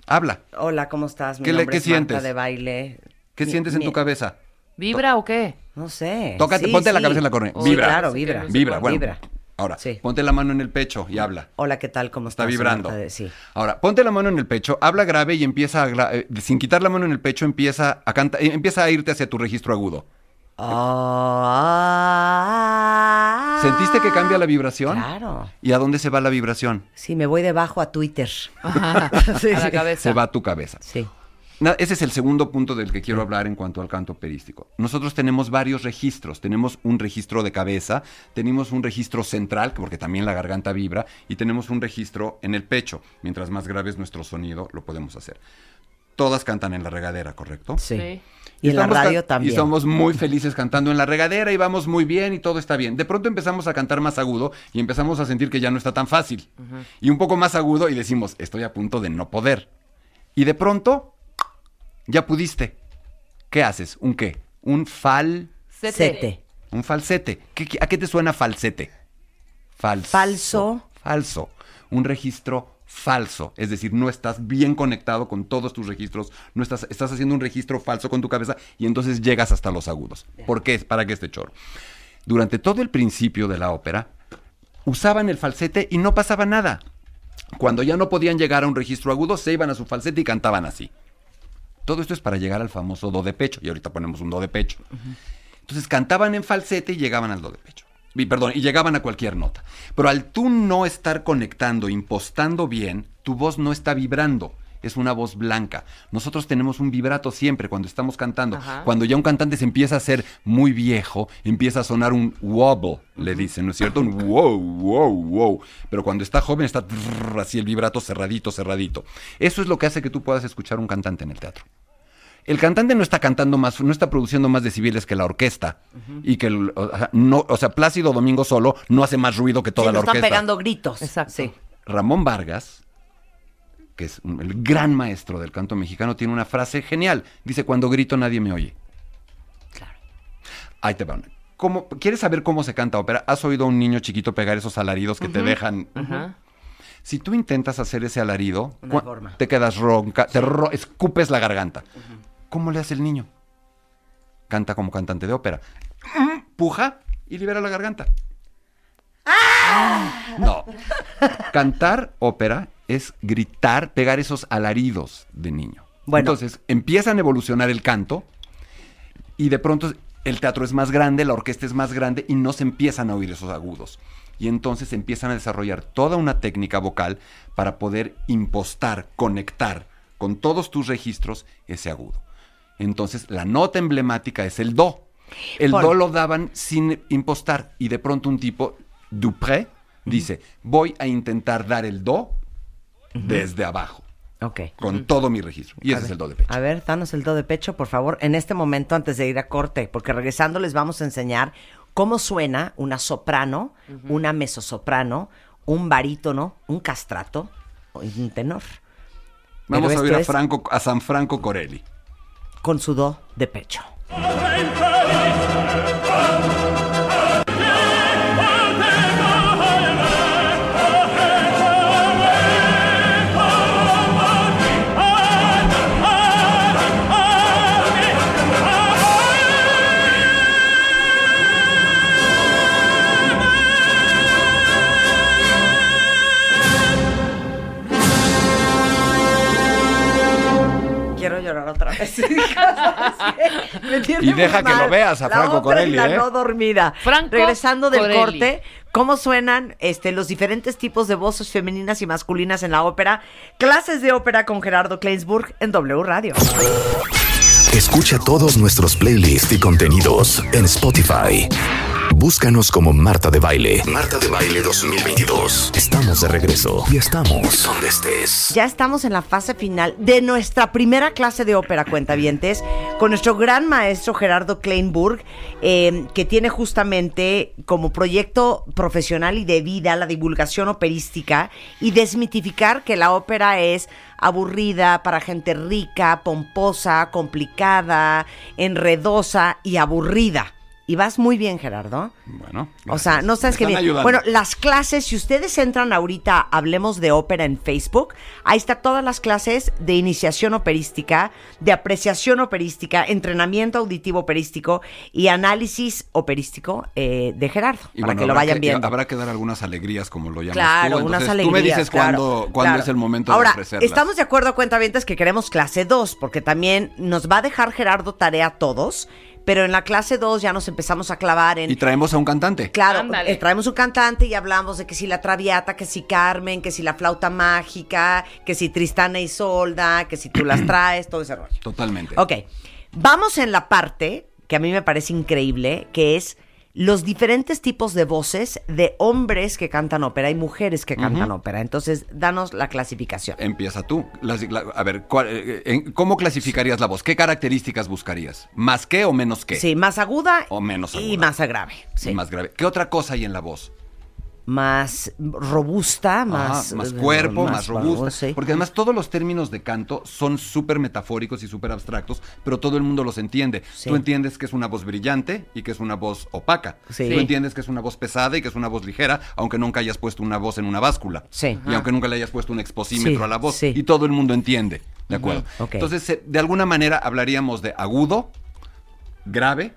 Habla. Hola, ¿cómo estás? Mi ¿Qué le- nombre qué es Marta sientes? de baile. ¿Qué Mi- sientes en mi- tu cabeza? ¿Vibra o qué? No sé. Tócate, Sí, ponte la cabeza en la cornea. Oh, Vibra. Claro, vibra. Vibra, bueno. Vibra. Ahora, Sí. ponte la mano en el pecho y habla. Hola, ¿qué tal? ¿Cómo Está estás? Soy vibrando. De- Sí. Ahora, ponte la mano en el pecho, habla grave y empieza a, gra- eh, sin quitar la mano en el pecho, empieza a cantar, empieza a irte hacia tu registro agudo. Ah. ¿Sentiste que cambia la vibración? Claro. ¿Y a dónde se va la vibración? Sí, me voy debajo a Twitter. Ajá, Sí, a la cabeza. Se va a tu cabeza. Sí. Ese es el segundo punto del que quiero hablar en cuanto al canto operístico. Nosotros tenemos varios registros. Tenemos un registro de cabeza, tenemos un registro central, porque también la garganta vibra, y tenemos un registro en el pecho. Mientras más grave es nuestro sonido, lo podemos hacer. Todas cantan en la regadera, ¿correcto? Sí. Sí. Y en la radio también. Y somos muy felices cantando en la regadera y vamos muy bien y todo está bien. De pronto empezamos a cantar más agudo y empezamos a sentir que ya no está tan fácil. Y un poco más agudo y decimos, estoy a punto de no poder. Y de pronto, ya pudiste. ¿Qué haces? ¿Un qué? Un fal... Sete. Sete. Un falsete. ¿Qué- qué- ¿A qué te suena falsete? Falso. Falso. Falso. Un registro falso, es decir, no estás bien conectado con todos tus registros, no estás, estás haciendo un registro falso con tu cabeza y entonces llegas hasta los agudos. ¿Por qué? ¿Para qué este choro? Durante todo el principio de la ópera, usaban el falsete y no pasaba nada. Cuando ya no podían llegar a un registro agudo, se iban a su falsete y cantaban así. Todo esto es para llegar al famoso do de pecho, y ahorita ponemos un do de pecho. Entonces cantaban en falsete y llegaban al do de pecho. Y, perdón, y llegaban a cualquier nota. Pero al tú no estar conectando, impostando bien, tu voz no está vibrando. Es una voz blanca. Nosotros tenemos un vibrato siempre cuando estamos cantando. Ajá. Cuando ya un cantante se empieza a hacer muy viejo, empieza a sonar un wobble, le dicen, ¿no es cierto? Un wow, wow, wow. Pero cuando está joven está así el vibrato cerradito, cerradito. Eso es lo que hace que tú puedas escuchar un cantante en el teatro. El cantante no está cantando más, no está produciendo más decibeles que la orquesta. Y que, el- o sea, no, o sea, Plácido Domingo solo no hace más ruido que toda Sí, la no están orquesta. pegando gritos. Exacto. Sí. Ramón Vargas, que es un- el gran maestro del canto mexicano, tiene una frase genial. Dice, cuando grito nadie me oye. Claro. Ahí te va. una. ¿Cómo- ¿Quieres saber cómo se canta ópera? ¿Has oído a un niño chiquito pegar esos alaridos que te dejan? Si tú intentas hacer ese alarido, te quedas ronca, te ro- escupes la garganta. ¿Cómo le hace el niño? Canta como cantante de ópera. Puja y libera la garganta. No. Cantar ópera es gritar, pegar esos alaridos de niño. Bueno. Entonces empiezan a evolucionar el canto y de pronto el teatro es más grande, la orquesta es más grande y no se empiezan a oír esos agudos. Y entonces se empiezan a desarrollar toda una técnica vocal para poder impostar, conectar con todos tus registros ese agudo. Entonces la nota emblemática es el do. El Por- do lo daban sin impostar y de pronto un tipo, Dupré, dice, voy a intentar dar el do desde abajo, Ok. con todo mi registro. Y A ese es el do de pecho. A ver, danos el do de pecho, por favor, en este momento antes de ir a corte, porque regresando les vamos a enseñar cómo suena una soprano, una mezzosoprano, un barítono, un castrato y un tenor. Vamos Pero a oír a, es Franco, a San Franco Corelli. Con su do de pecho. Y deja que lo veas a La Franco Corelli, la ¿eh? no dormida. Franco Regresando del Corelli. corte, ¿cómo suenan este, los diferentes tipos de voces femeninas y masculinas en la ópera? Clases de ópera con Gerardo Kleinsburg en W Radio. Escucha todos nuestros playlists y contenidos en Spotify. Búscanos como Marta de Baile. Marta de Baile 2022. Estamos de regreso y estamos donde estés. Ya estamos en la fase final de nuestra primera clase de ópera, cuentavientes, con nuestro gran maestro Gerardo Kleinburg, eh, que tiene justamente como proyecto profesional y de vida la divulgación operística y desmitificar que la ópera es aburrida para gente rica, pomposa, complicada, enredosa y aburrida. Y vas muy bien, Gerardo. Bueno. O sea, no sabes qué bien. ayudando. Bueno, las clases, si ustedes entran ahorita, hablemos de ópera en Facebook, ahí está todas las clases de iniciación operística, de apreciación operística, entrenamiento auditivo operístico y análisis operístico eh, de Gerardo, Y para bueno, que lo vayan y viendo. Habrá que dar algunas alegrías, como lo llamas Claro, tú. unas alegrías. Tú me dices claro, cuándo, cuándo claro. es el momento Ahora, de ofrecerlas. estamos de acuerdo, cuentavientes, que queremos clase 2, porque también nos va a dejar Gerardo tarea a todos, pero en la clase 2 ya nos empezamos a clavar en... Y traemos a un cantante. Claro, eh, traemos un cantante y hablamos de que si la Traviata, que si Carmen, que si la flauta mágica, que si Tristana y Solda, que si tú las traes, todo ese rollo. Totalmente. Ok, vamos en la parte que a mí me parece increíble, que es los diferentes tipos de voces de hombres que cantan ópera y mujeres que cantan ópera. Entonces, danos la clasificación. Empieza tú. La- a ver, ¿cuál- eh, en- ¿cómo clasificarías la voz? ¿Qué características buscarías? ¿Más qué o menos qué? Sí, más aguda, O menos y aguda. más grave. Sí. Y más grave. ¿Qué otra cosa hay en la voz? Más robusta, Ajá, más... más eh, cuerpo, más, robusta. sí. Porque además todos los términos de canto son súper metafóricos y súper abstractos, pero todo el mundo los entiende. Sí. Tú entiendes que es una voz brillante y que es una voz opaca. Sí. Tú entiendes que es una voz pesada y que es una voz ligera, aunque nunca hayas puesto una voz en una báscula. Sí. Y aunque nunca le hayas puesto un exposímetro Sí, a la voz. sí. Y todo el mundo entiende. ¿De acuerdo? Entonces, eh, de alguna manera hablaríamos de agudo, grave,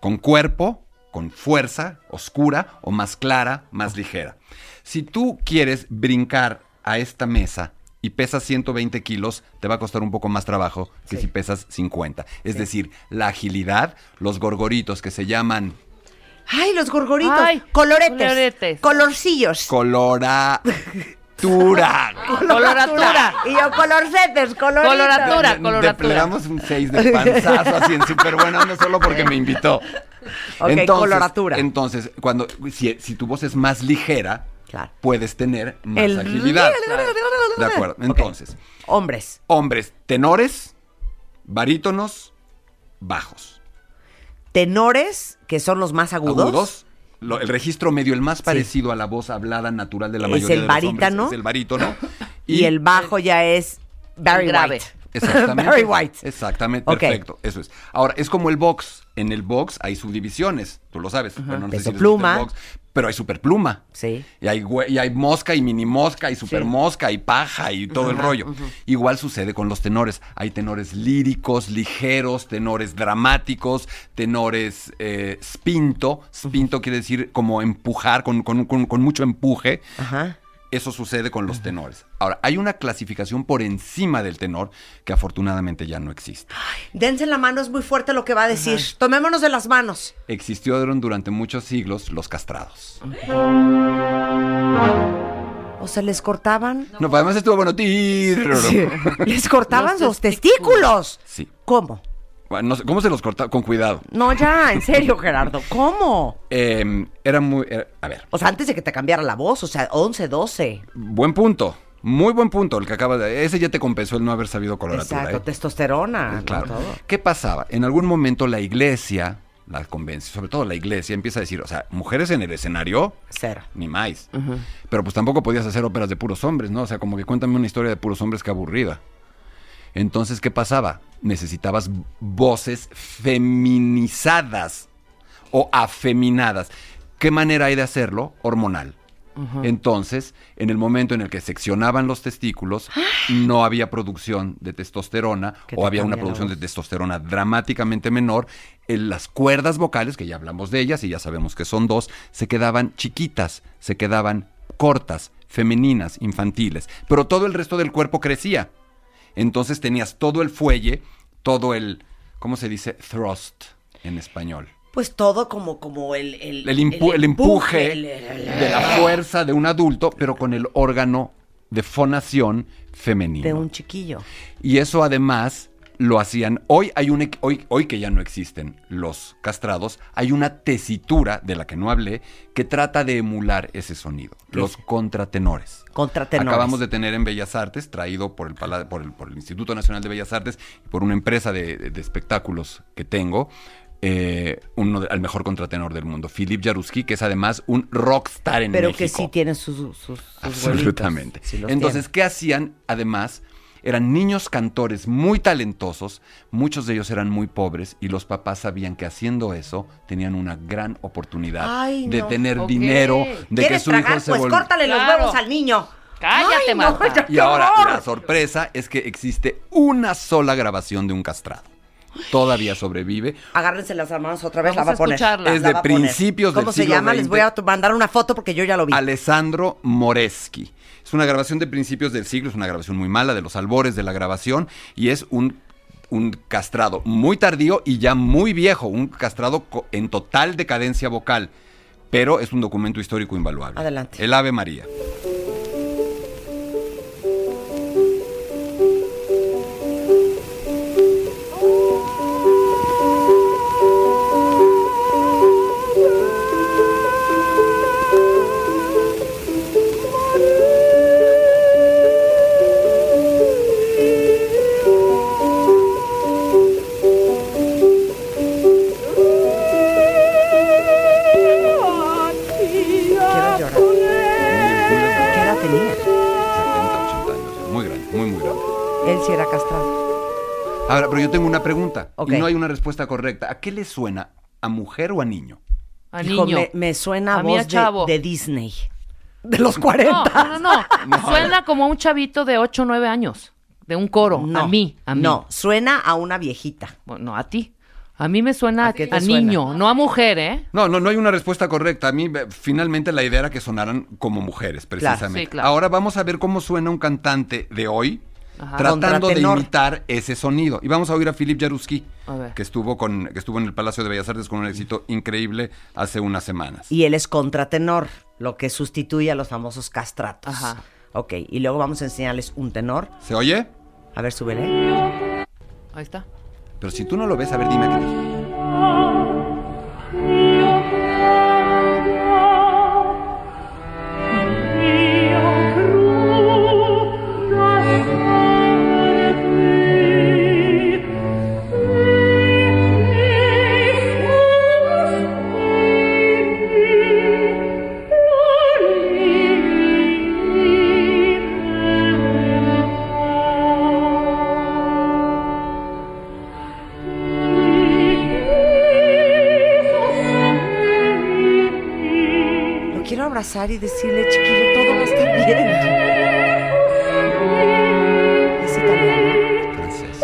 con cuerpo, con fuerza, oscura o más clara, más ligera. Si tú quieres brincar a esta mesa y pesas 120 kilos, te va a costar un poco más trabajo que Sí. si pesas 50. Es decir, la agilidad, los gorgoritos que se llaman Ay, los gorgoritos. Ay, coloretes. coloretes. Colorcillos. coloratura. Coloratura. Y yo, colorcetes, coloritos. Coloratura. Le- coloratura. Le damos un 6 de panzazo así en súper buena onda solo porque me invitó. Ok, coloratura. Entonces, cuando, si, si tu voz es más ligera, Claro. puedes tener más El- agilidad. De acuerdo. Entonces, Hombres. hombres, tenores, barítonos, bajos. Tenores, que son los más agudos. Agudos. lo- el registro medio, el más parecido a la voz hablada natural de la Es mayoría el de los hombres, es el barítono. Y, el bajo ya es Barry grave. White. Exactamente. Barry White. Exactamente, perfecto. Eso es. Ahora, es como el box. En el box hay subdivisiones, tú lo sabes. Bueno, no sé Peso si pluma. box, pero hay superpluma. Sí. Y hay, hue- y hay mosca y mini mosca y super mosca y paja y todo el rollo. Igual sucede con los tenores. Hay tenores líricos, ligeros, tenores dramáticos, tenores eh, spinto. Spinto quiere decir como empujar, con, con- con- con mucho empuje. Ajá. Eso sucede con los tenores. Ahora, hay una clasificación por encima del tenor que afortunadamente ya no existe. Dense la mano, es muy fuerte lo que va a decir. Tomémonos de las manos. Existieron durante muchos siglos los castrados. O sea, les cortaban. No, pues además estuvo bueno. tir- Les cortaban Los los testículos. Sí. ¿Cómo? No sé, ¿Cómo se los corta? Con cuidado. No, ya, en serio, Gerardo. ¿Cómo? Eh, era muy... era- a ver, O sea, antes de que te cambiara la voz, o sea, 11, 12. buen punto. Muy buen punto el que acaba de... Ese ya te compensó el no haber sabido coloratura. Exacto, ¿eh? testosterona. ¿no? Claro. Todo. ¿Qué pasaba? En algún momento la iglesia, la convención, sobre todo la iglesia, empieza a decir, o sea, mujeres en el escenario, Cero. ni más. Pero pues tampoco podías hacer óperas de puros hombres, ¿no? O sea, como que cuéntame una historia de puros hombres que aburrida. Entonces, ¿qué pasaba? Necesitabas voces feminizadas o afeminadas. ¿Qué manera hay de hacerlo? Hormonal. Entonces, en el momento en el que seccionaban los testículos, no había producción de testosterona o te había una producción de testosterona dramáticamente menor. En las cuerdas vocales, que ya hablamos de ellas y ya sabemos que son dos, se quedaban chiquitas, se quedaban cortas, femeninas, infantiles, pero todo el resto del cuerpo crecía. Entonces tenías todo el fuelle, todo el, ¿cómo se dice? Thrust en español. Pues todo como, como el, el, El, impu- el empuje de la fuerza de un adulto, pero con el órgano de fonación femenino. de un chiquillo. Y eso además lo hacían. Hoy hay un hoy, hoy que ya no existen los castrados, hay una tesitura de la que no hablé que trata de emular ese sonido. Los contratenores. Contratenores. Acabamos de tener en Bellas Artes, traído por el, por el, por el Instituto Nacional de Bellas Artes y por una empresa de, espectáculos que tengo, eh, uno de- al mejor contratenor del mundo, Philip Jaruski, que es además un rockstar en Pero México. que sí tiene sus, sus, sus Absolutamente. Sí Entonces, tiene. ¿qué hacían? Además, eran niños cantores muy talentosos, muchos de ellos eran muy pobres y los papás sabían que haciendo eso tenían una gran oportunidad Ay, de no. tener dinero, de que ¿Quieres su tragar? hijo se Pues córtale los huevos al niño. Cállate, Ay, no, Marta. ya, Y ahora horror. la sorpresa es que existe una sola grabación de un castrado. Todavía sobrevive. Agárrense las manos otra vez, Vamos la va a poner. escucharla. Es La de principios del ¿Cómo se siglo llama? Les voy a mandar una foto porque yo ya lo vi. Alessandro Moreschi. Es una grabación de principios del siglo, es una grabación muy mala, de los albores de la grabación, y es un, un castrado muy tardío y ya muy viejo, un castrado en total decadencia vocal, pero es un documento histórico invaluable. Adelante. El Ave María. Yo tengo una pregunta y no hay una respuesta correcta. ¿A qué le suena? ¿A mujer o a niño? A Hijo, niño. me, me suena A a voz de, chavo. de Disney. De los 40. No, no, no. Suena como a un chavito de 8 o 9 años. De un coro. No, a mí. A mí. No, suena a una viejita. Bueno, no, a ti. A mí me suena ¿A a, qué te a suena? niño, no a mujer, ¿eh? No, no, no hay una respuesta correcta. A mí, eh, finalmente, la idea era que sonaran como mujeres, precisamente. Sí, claro. Ahora vamos a ver cómo suena un cantante de hoy Ajá. tratando de imitar ese sonido. Y vamos a oír a Philip Jaruski, A ver. que estuvo, con, que estuvo en el Palacio de Bellas Artes con un éxito increíble hace unas semanas. Y él es contratenor, lo que sustituye a los famosos castratos. Ajá. Ok, y luego vamos a enseñarles un tenor. ¿Se oye? A ver, súbele. Ahí está. Pero si tú no lo ves, a ver, dime qué quiero abrazar y decirle, chiquillo, todo va a estar bien. Es italiano. Francés.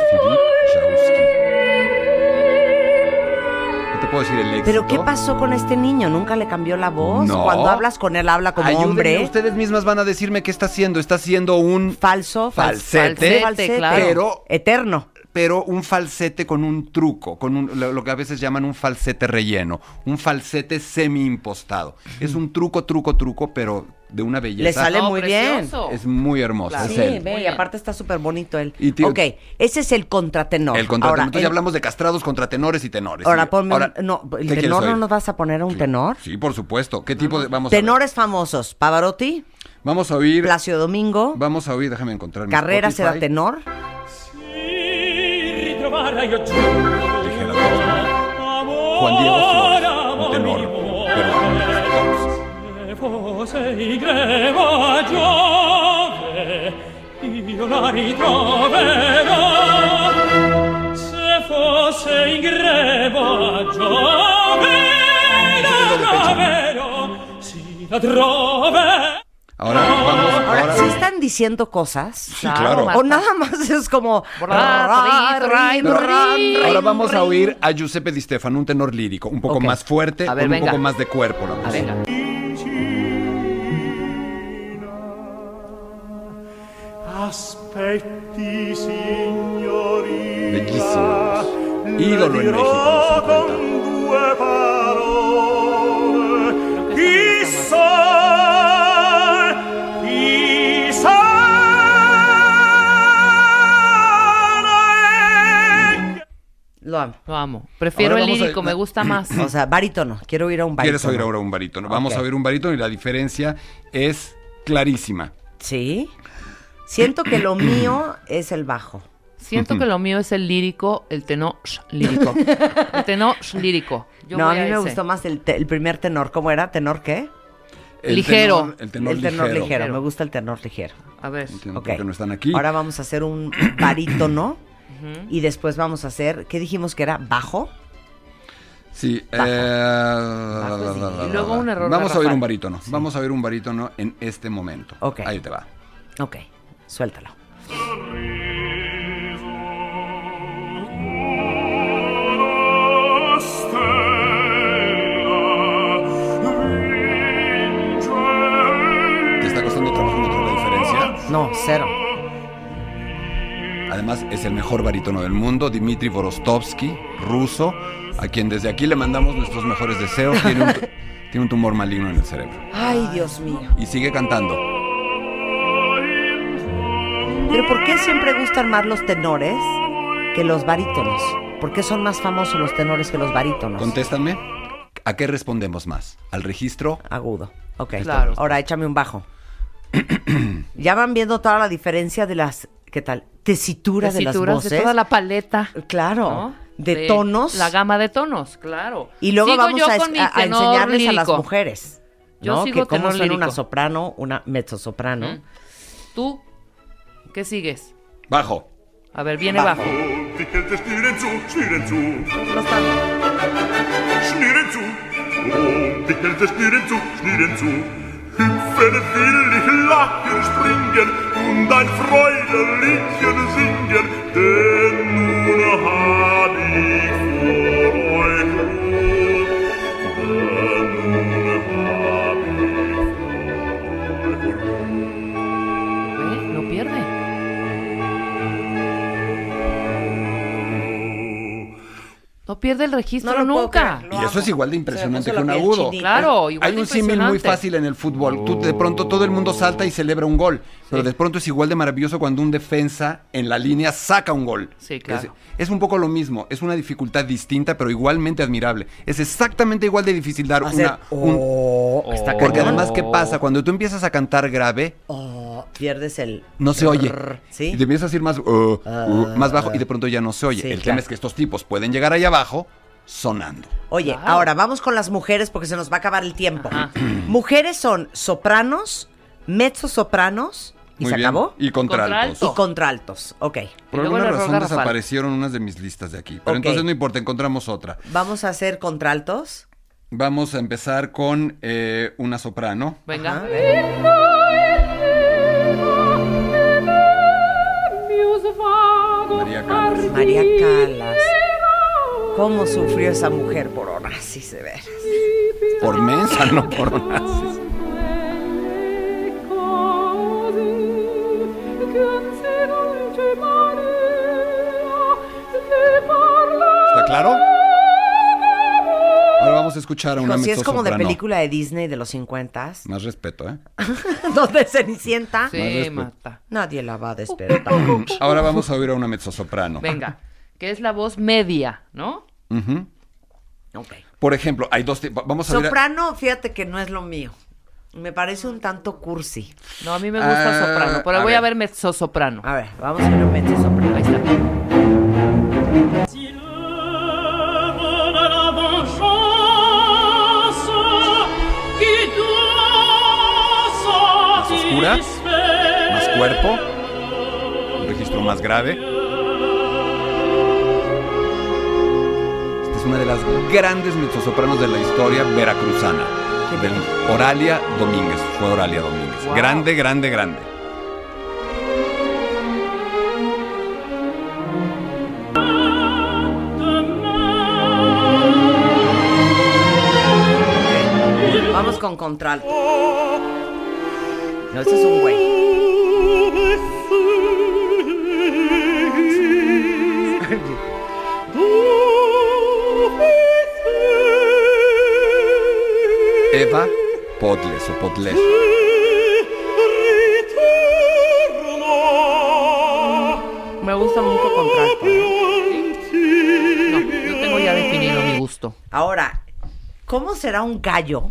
No te puedo decir el éxito. Pero ¿qué pasó con este niño? ¿Nunca le cambió la voz? No. Cuando hablas con él, habla como Ayúdenme, hombre. Ustedes mismas van a decirme qué está haciendo. Está haciendo un Falso, fal- Falsete, falsete, claro. pero- Eterno. Pero un falsete con un truco, con un- lo, lo que a veces llaman un falsete relleno, un falsete semi impostado. Es un truco, truco, truco, pero de una belleza. Le sale No, muy precioso. Es muy hermoso. Claro. es Sí, él. ve, Muy y bien. aparte está súper bonito él. Y tío- ok, ese es el contratenor. El contratenor. Ahora, Entonces el- ya hablamos de castrados, contratenores y tenores. Ahora Sí. ponme Ahora, un, no, ¿qué el tenor no nos vas a poner un tenor. Sí, por supuesto. ¿Qué tipo de vamos a ver? Tenores famosos, Pavarotti, Vamos a oír Plácido Domingo, Vamos a oír, déjame encontrar mi Carreras era Spotify. tenor, cara io giuro. Dije la cosa. Juan Diego Flores un tenor però se i a giove io la ritroverò. Se fosse in a giove la troverò. Si la troverò. Ahora vamos, Ahora, ahora ¿sí están diciendo cosas? Sí, claro. Marta. O nada más es como... Ra, ra. Ahora vamos a oír a Giuseppe Di Stefano, un tenor lírico, un poco más fuerte, A ver, con un venga. poco más de cuerpo. la A voz. venga. Aspetti, signorina. Bellísimos. Ídolo en México, Lo amo. Lo amo. Prefiero el a- lírico, me gusta más. O sea, barítono. Quiero oír a un barítono. ¿Quieres oír ahora un barítono? Vamos a oír un barítono y la diferencia es clarísima. Sí. Siento que lo mío es el bajo. Siento que lo mío es el lírico, el tenor lírico. El tenor lírico. Yo no, a mí me gustó más el, te- el primer tenor. ¿Cómo era? ¿Tenor qué? El Ligero. tenor- el tenor, el tenor ligero. ligero. Me gusta el tenor ligero. A ver. Entiendo Ok. por qué no están aquí. Ahora vamos a hacer un barítono. Y después vamos a hacer, ¿qué dijimos que era? ¿Bajo? Sí. Bajo. eh, Bajo es di- Y luego un error de Vamos a oír un barítono. Vamos a oír un barítono en este momento. Ok. Ahí te va. Ok, suéltalo. ¿Te está costando trabajo encontrar la diferencia? No, cero. Además, es el mejor barítono del mundo, Dmitry Vorostovsky, ruso, a quien desde aquí le mandamos nuestros mejores deseos. Tiene un, tiene un tumor maligno en el cerebro. Ay, Dios mío. Y sigue cantando. Pero ¿por qué siempre gustan más los tenores que los barítonos? ¿Por qué son más famosos los tenores que los barítonos? Contéstame. ¿A qué respondemos más? ¿Al registro? Agudo. Ok. Claro. Ahora échame un bajo. ya van viendo toda la diferencia de las, ¿qué tal? Tesitura de las voces. de toda la paleta. Claro. ¿no? De, tonos. La gama de tonos, claro. Y luego Sigo vamos yo a, enseñarles a las mujeres. Yo ¿no? sigo que cómo suena una soprano, una mezzosoprano. Mm. ¿Tú qué sigues? Bajo. A ver, viene bajo. No Hüpfen will ich, lachen, springen und ein Freudenliedchen singen, denn nun pierde el registro No lo puedo nunca. creer, lo Y eso es igual de impresionante que un agudo. chinita. Claro, igual Hay de un símil muy fácil en el fútbol. Tú de pronto todo el mundo salta y celebra un gol, pero de pronto es igual de maravilloso cuando un defensa en la línea saca un gol. Sí, claro. Es, es un poco lo mismo, es una dificultad distinta, pero igualmente admirable. Es exactamente igual de difícil dar Hacer una un- oh, está porque cañón. además qué pasa cuando tú empiezas a cantar grave, Oh, pierdes el no se oye. ¿Sí? Y te empiezas a ir más, uh, uh, más bajo y de pronto ya no se oye. Sí, el claro. tema es que estos tipos pueden llegar ahí abajo sonando. Oye, ahora vamos con las mujeres porque se nos va a acabar el tiempo. Mujeres son sopranos, mezzosopranos y Muy se bien. acabó. Y contraltos. Y contraltos. Ok. Por alguna razón desaparecieron unas de mis listas de aquí. Pero entonces no importa, encontramos otra. Vamos a hacer contraltos. Vamos a empezar con eh, una soprano. Venga. Ajá. María Calas. ¿Cómo sufrió esa mujer por Onassis, de veras? Por mensa, no por Onassis. ¿Está claro? Vamos a escuchar a una si es como de mezzosoprano. película de Disney de los 50 Más respeto, ¿eh? donde Cenicienta Sí, mata. nadie la va a despertar. Ahora vamos a oír a una mezzosoprano. Venga. Que es la voz media, ¿no? Ujú. Ok. Por ejemplo, hay dos... Vamos a Soprano, fíjate que no es lo mío. Me parece un tanto cursi. No, a mí me gusta Ah, soprano, pero a voy ver. a ver mezzosoprano. A ver, vamos a ver un mezzosoprano. Ahí está. Más cuerpo. Un registro más grave. Esta es una de las grandes mezzosopranos de la historia veracruzana. Del Oralia Domínguez. Fue Oralia Domínguez. Wow. Grande, grande, grande. Vamos con contralto. No, ese es un güey. Eva Podles o Podles. Me gusta mucho contralto. ¿eh? No, yo tengo ya definido mi gusto. Ahora, ¿cómo será un gallo?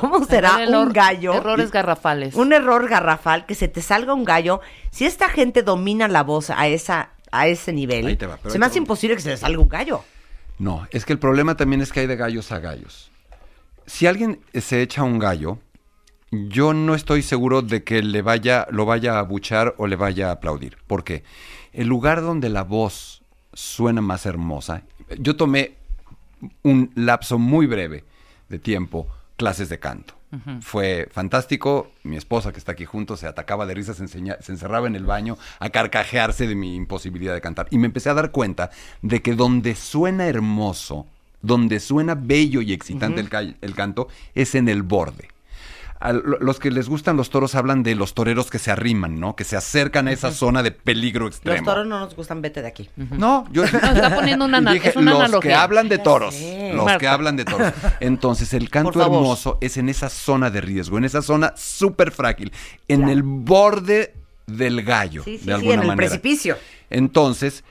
¿Cómo será Error- un gallo? Errores garrafales. Un error garrafal, que se te salga un gallo. Si esta gente domina la voz a esa a ese nivel, Ahí te va, pero se me hace imposible que se le salga un gallo. No, es que el problema también es que hay de gallos a gallos. Si alguien se echa un gallo, yo no estoy seguro de que le vaya, lo vaya a abuchar o le vaya a aplaudir. ¿Por qué? El lugar donde la voz suena más hermosa, yo tomé un lapso muy breve de tiempo clases de canto. Fue fantástico. Mi esposa, que está aquí junto, se atacaba de risa, se, enseña- se encerraba en el baño a carcajearse de mi imposibilidad de cantar. Y me empecé a dar cuenta de que donde suena hermoso, donde suena bello y excitante el canto, es en el borde. A los que les gustan los toros hablan de los toreros que se arriman, ¿no? Que se acercan a esa zona de peligro extremo. Los toros no nos gustan, vete de aquí. No, yo está poniendo una Dije, es una los analogía. que hablan de toros, los que hablan de toros. Entonces, el canto hermoso es en esa zona de riesgo, en esa zona súper frágil, en el borde del gallo, Sí, sí, de sí, alguna en el manera. precipicio. Entonces,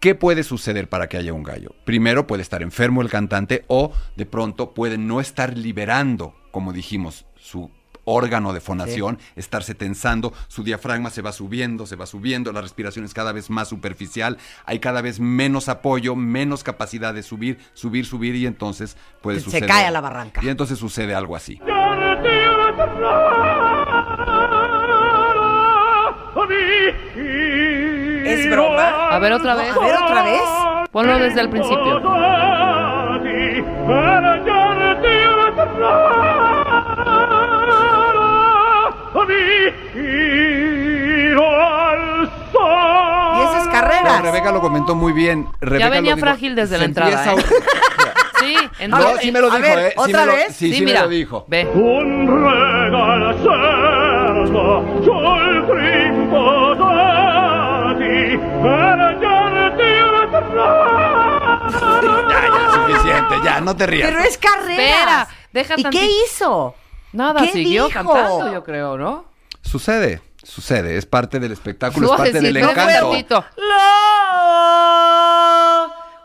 ¿qué puede suceder para que haya un gallo? Primero, puede estar enfermo el cantante o de pronto puede no estar liberando, como dijimos, su órgano de fonación, estarse tensando, su diafragma se va subiendo, se va subiendo, la respiración es cada vez más superficial, hay cada vez menos apoyo, menos capacidad de subir, subir, subir y entonces puede Se suceder. cae a la barranca. Y entonces sucede algo así. es broma. A ver otra vez. A ver otra vez. Ponlo desde el principio. Y ese es No, carreras. Rebeca lo comentó muy bien. Rebeca venía lo dijo. frágil desde la Se entrada, empieza- Sí, A entonces. No, sí me lo A dijo, ver, ¿eh? Sí ¿otra me lo- vez? Sí, sí, me mira. lo dijo. Ve. Un per Ya, ya, suficiente, ya, no te rías. Pero es carreras. Espera, deja ¿Y tantito. qué hizo? Nada, ¿Qué siguió dijo? cantando, yo creo, ¿no? Sucede, sucede, es parte del espectáculo, es parte decir, del no encanto.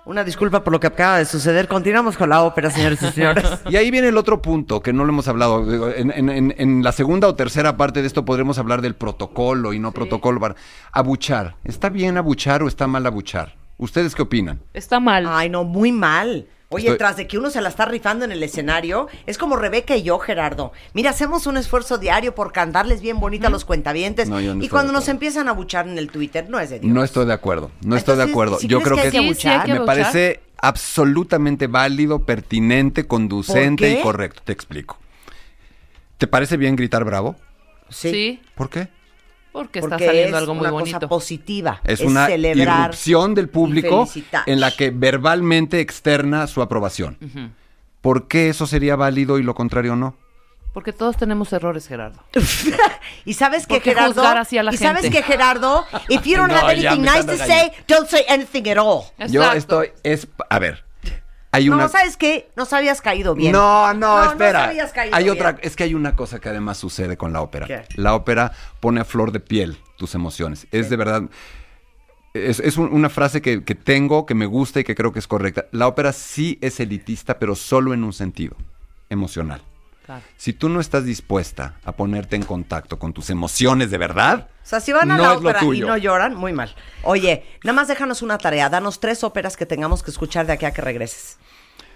Una disculpa por lo que acaba de suceder. Continuamos con la ópera, señores y señores. Y ahí viene el otro punto que no lo hemos hablado. En, en- en- en la segunda o tercera parte de esto podremos hablar del protocolo y no protocolo. Bar- Abuchar. ¿Está bien abuchar o está mal abuchar? ¿Ustedes qué opinan? Está mal. Ay, no, muy mal. Oye, Estoy- tras de que uno se la está rifando en el escenario, es como Rebeca y yo, Gerardo. Mira, hacemos un esfuerzo diario por cantarles bien bonita a los cuentavientes. No, yo no y cuando nos empiezan a buchar en el Twitter, no es de Dios. No estoy de acuerdo. No estoy de acuerdo. ¿sí Yo creo que que, hay que Sí, sí, hay abuchar? que me parece absolutamente válido, pertinente, conducente y correcto. Te explico. ¿Te parece bien gritar bravo? Sí. Sí, ¿Por qué? Porque, Porque está saliendo es algo muy una bonito. cosa positiva. Es, una celebrar irrupción del público en la que verbalmente externa su aprobación. ¿Por qué eso sería válido y lo contrario no? Porque todos tenemos errores, Gerardo. Y sabes que ¿Por qué Gerardo, juzgar así a la y sabes gente? que Gerardo, if you don't No, have anything nice to say, don't say anything at all. Yo Exacto. estoy es a ver. Hay No, una ¿sabes qué? Nos habías caído bien. No, no, espera. habías caído hay bien. otra, es que hay una cosa que además sucede con la ópera. ¿Qué? La ópera pone a flor de piel tus emociones. Es de verdad. Es, es un- una frase que, que tengo, que me gusta y que creo que es correcta. La ópera sí es elitista, pero solo en un sentido, emocional. Claro. Si tú no estás dispuesta a ponerte en contacto con tus emociones de verdad, O sea, si van a no la ópera y no lloran, muy mal. Oye, nada más déjanos una tarea. Danos tres óperas que tengamos que escuchar de aquí a que regreses.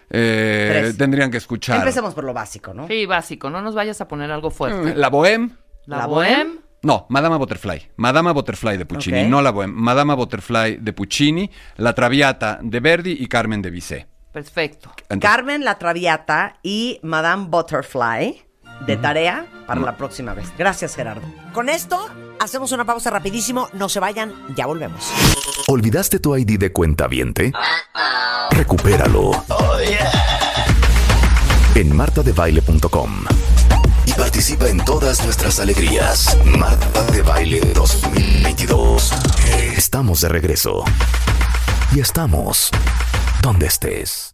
eh, tendrían que escuchar. Empecemos por lo básico, ¿no? Sí, básico. No nos vayas a poner algo fuerte. La Bohème. La, La Bohème. No, Madama Butterfly. Madama Butterfly de Puccini, no la Bohème. Madama Butterfly de Puccini, La Traviata de Verdi y Carmen de Bizet. Perfecto. Entonces, Carmen la Traviata y Madame Butterfly de tarea para la próxima vez. Gracias, Gerardo. Con esto, hacemos una pausa rapidísimo. No se vayan, ya volvemos. ¿Olvidaste tu ID de cuenta viente? Recupéralo. En martadebaile.com. Y participa en todas nuestras alegrías. Marta de Baile 2022. Estamos de regreso. Y estamos donde estés.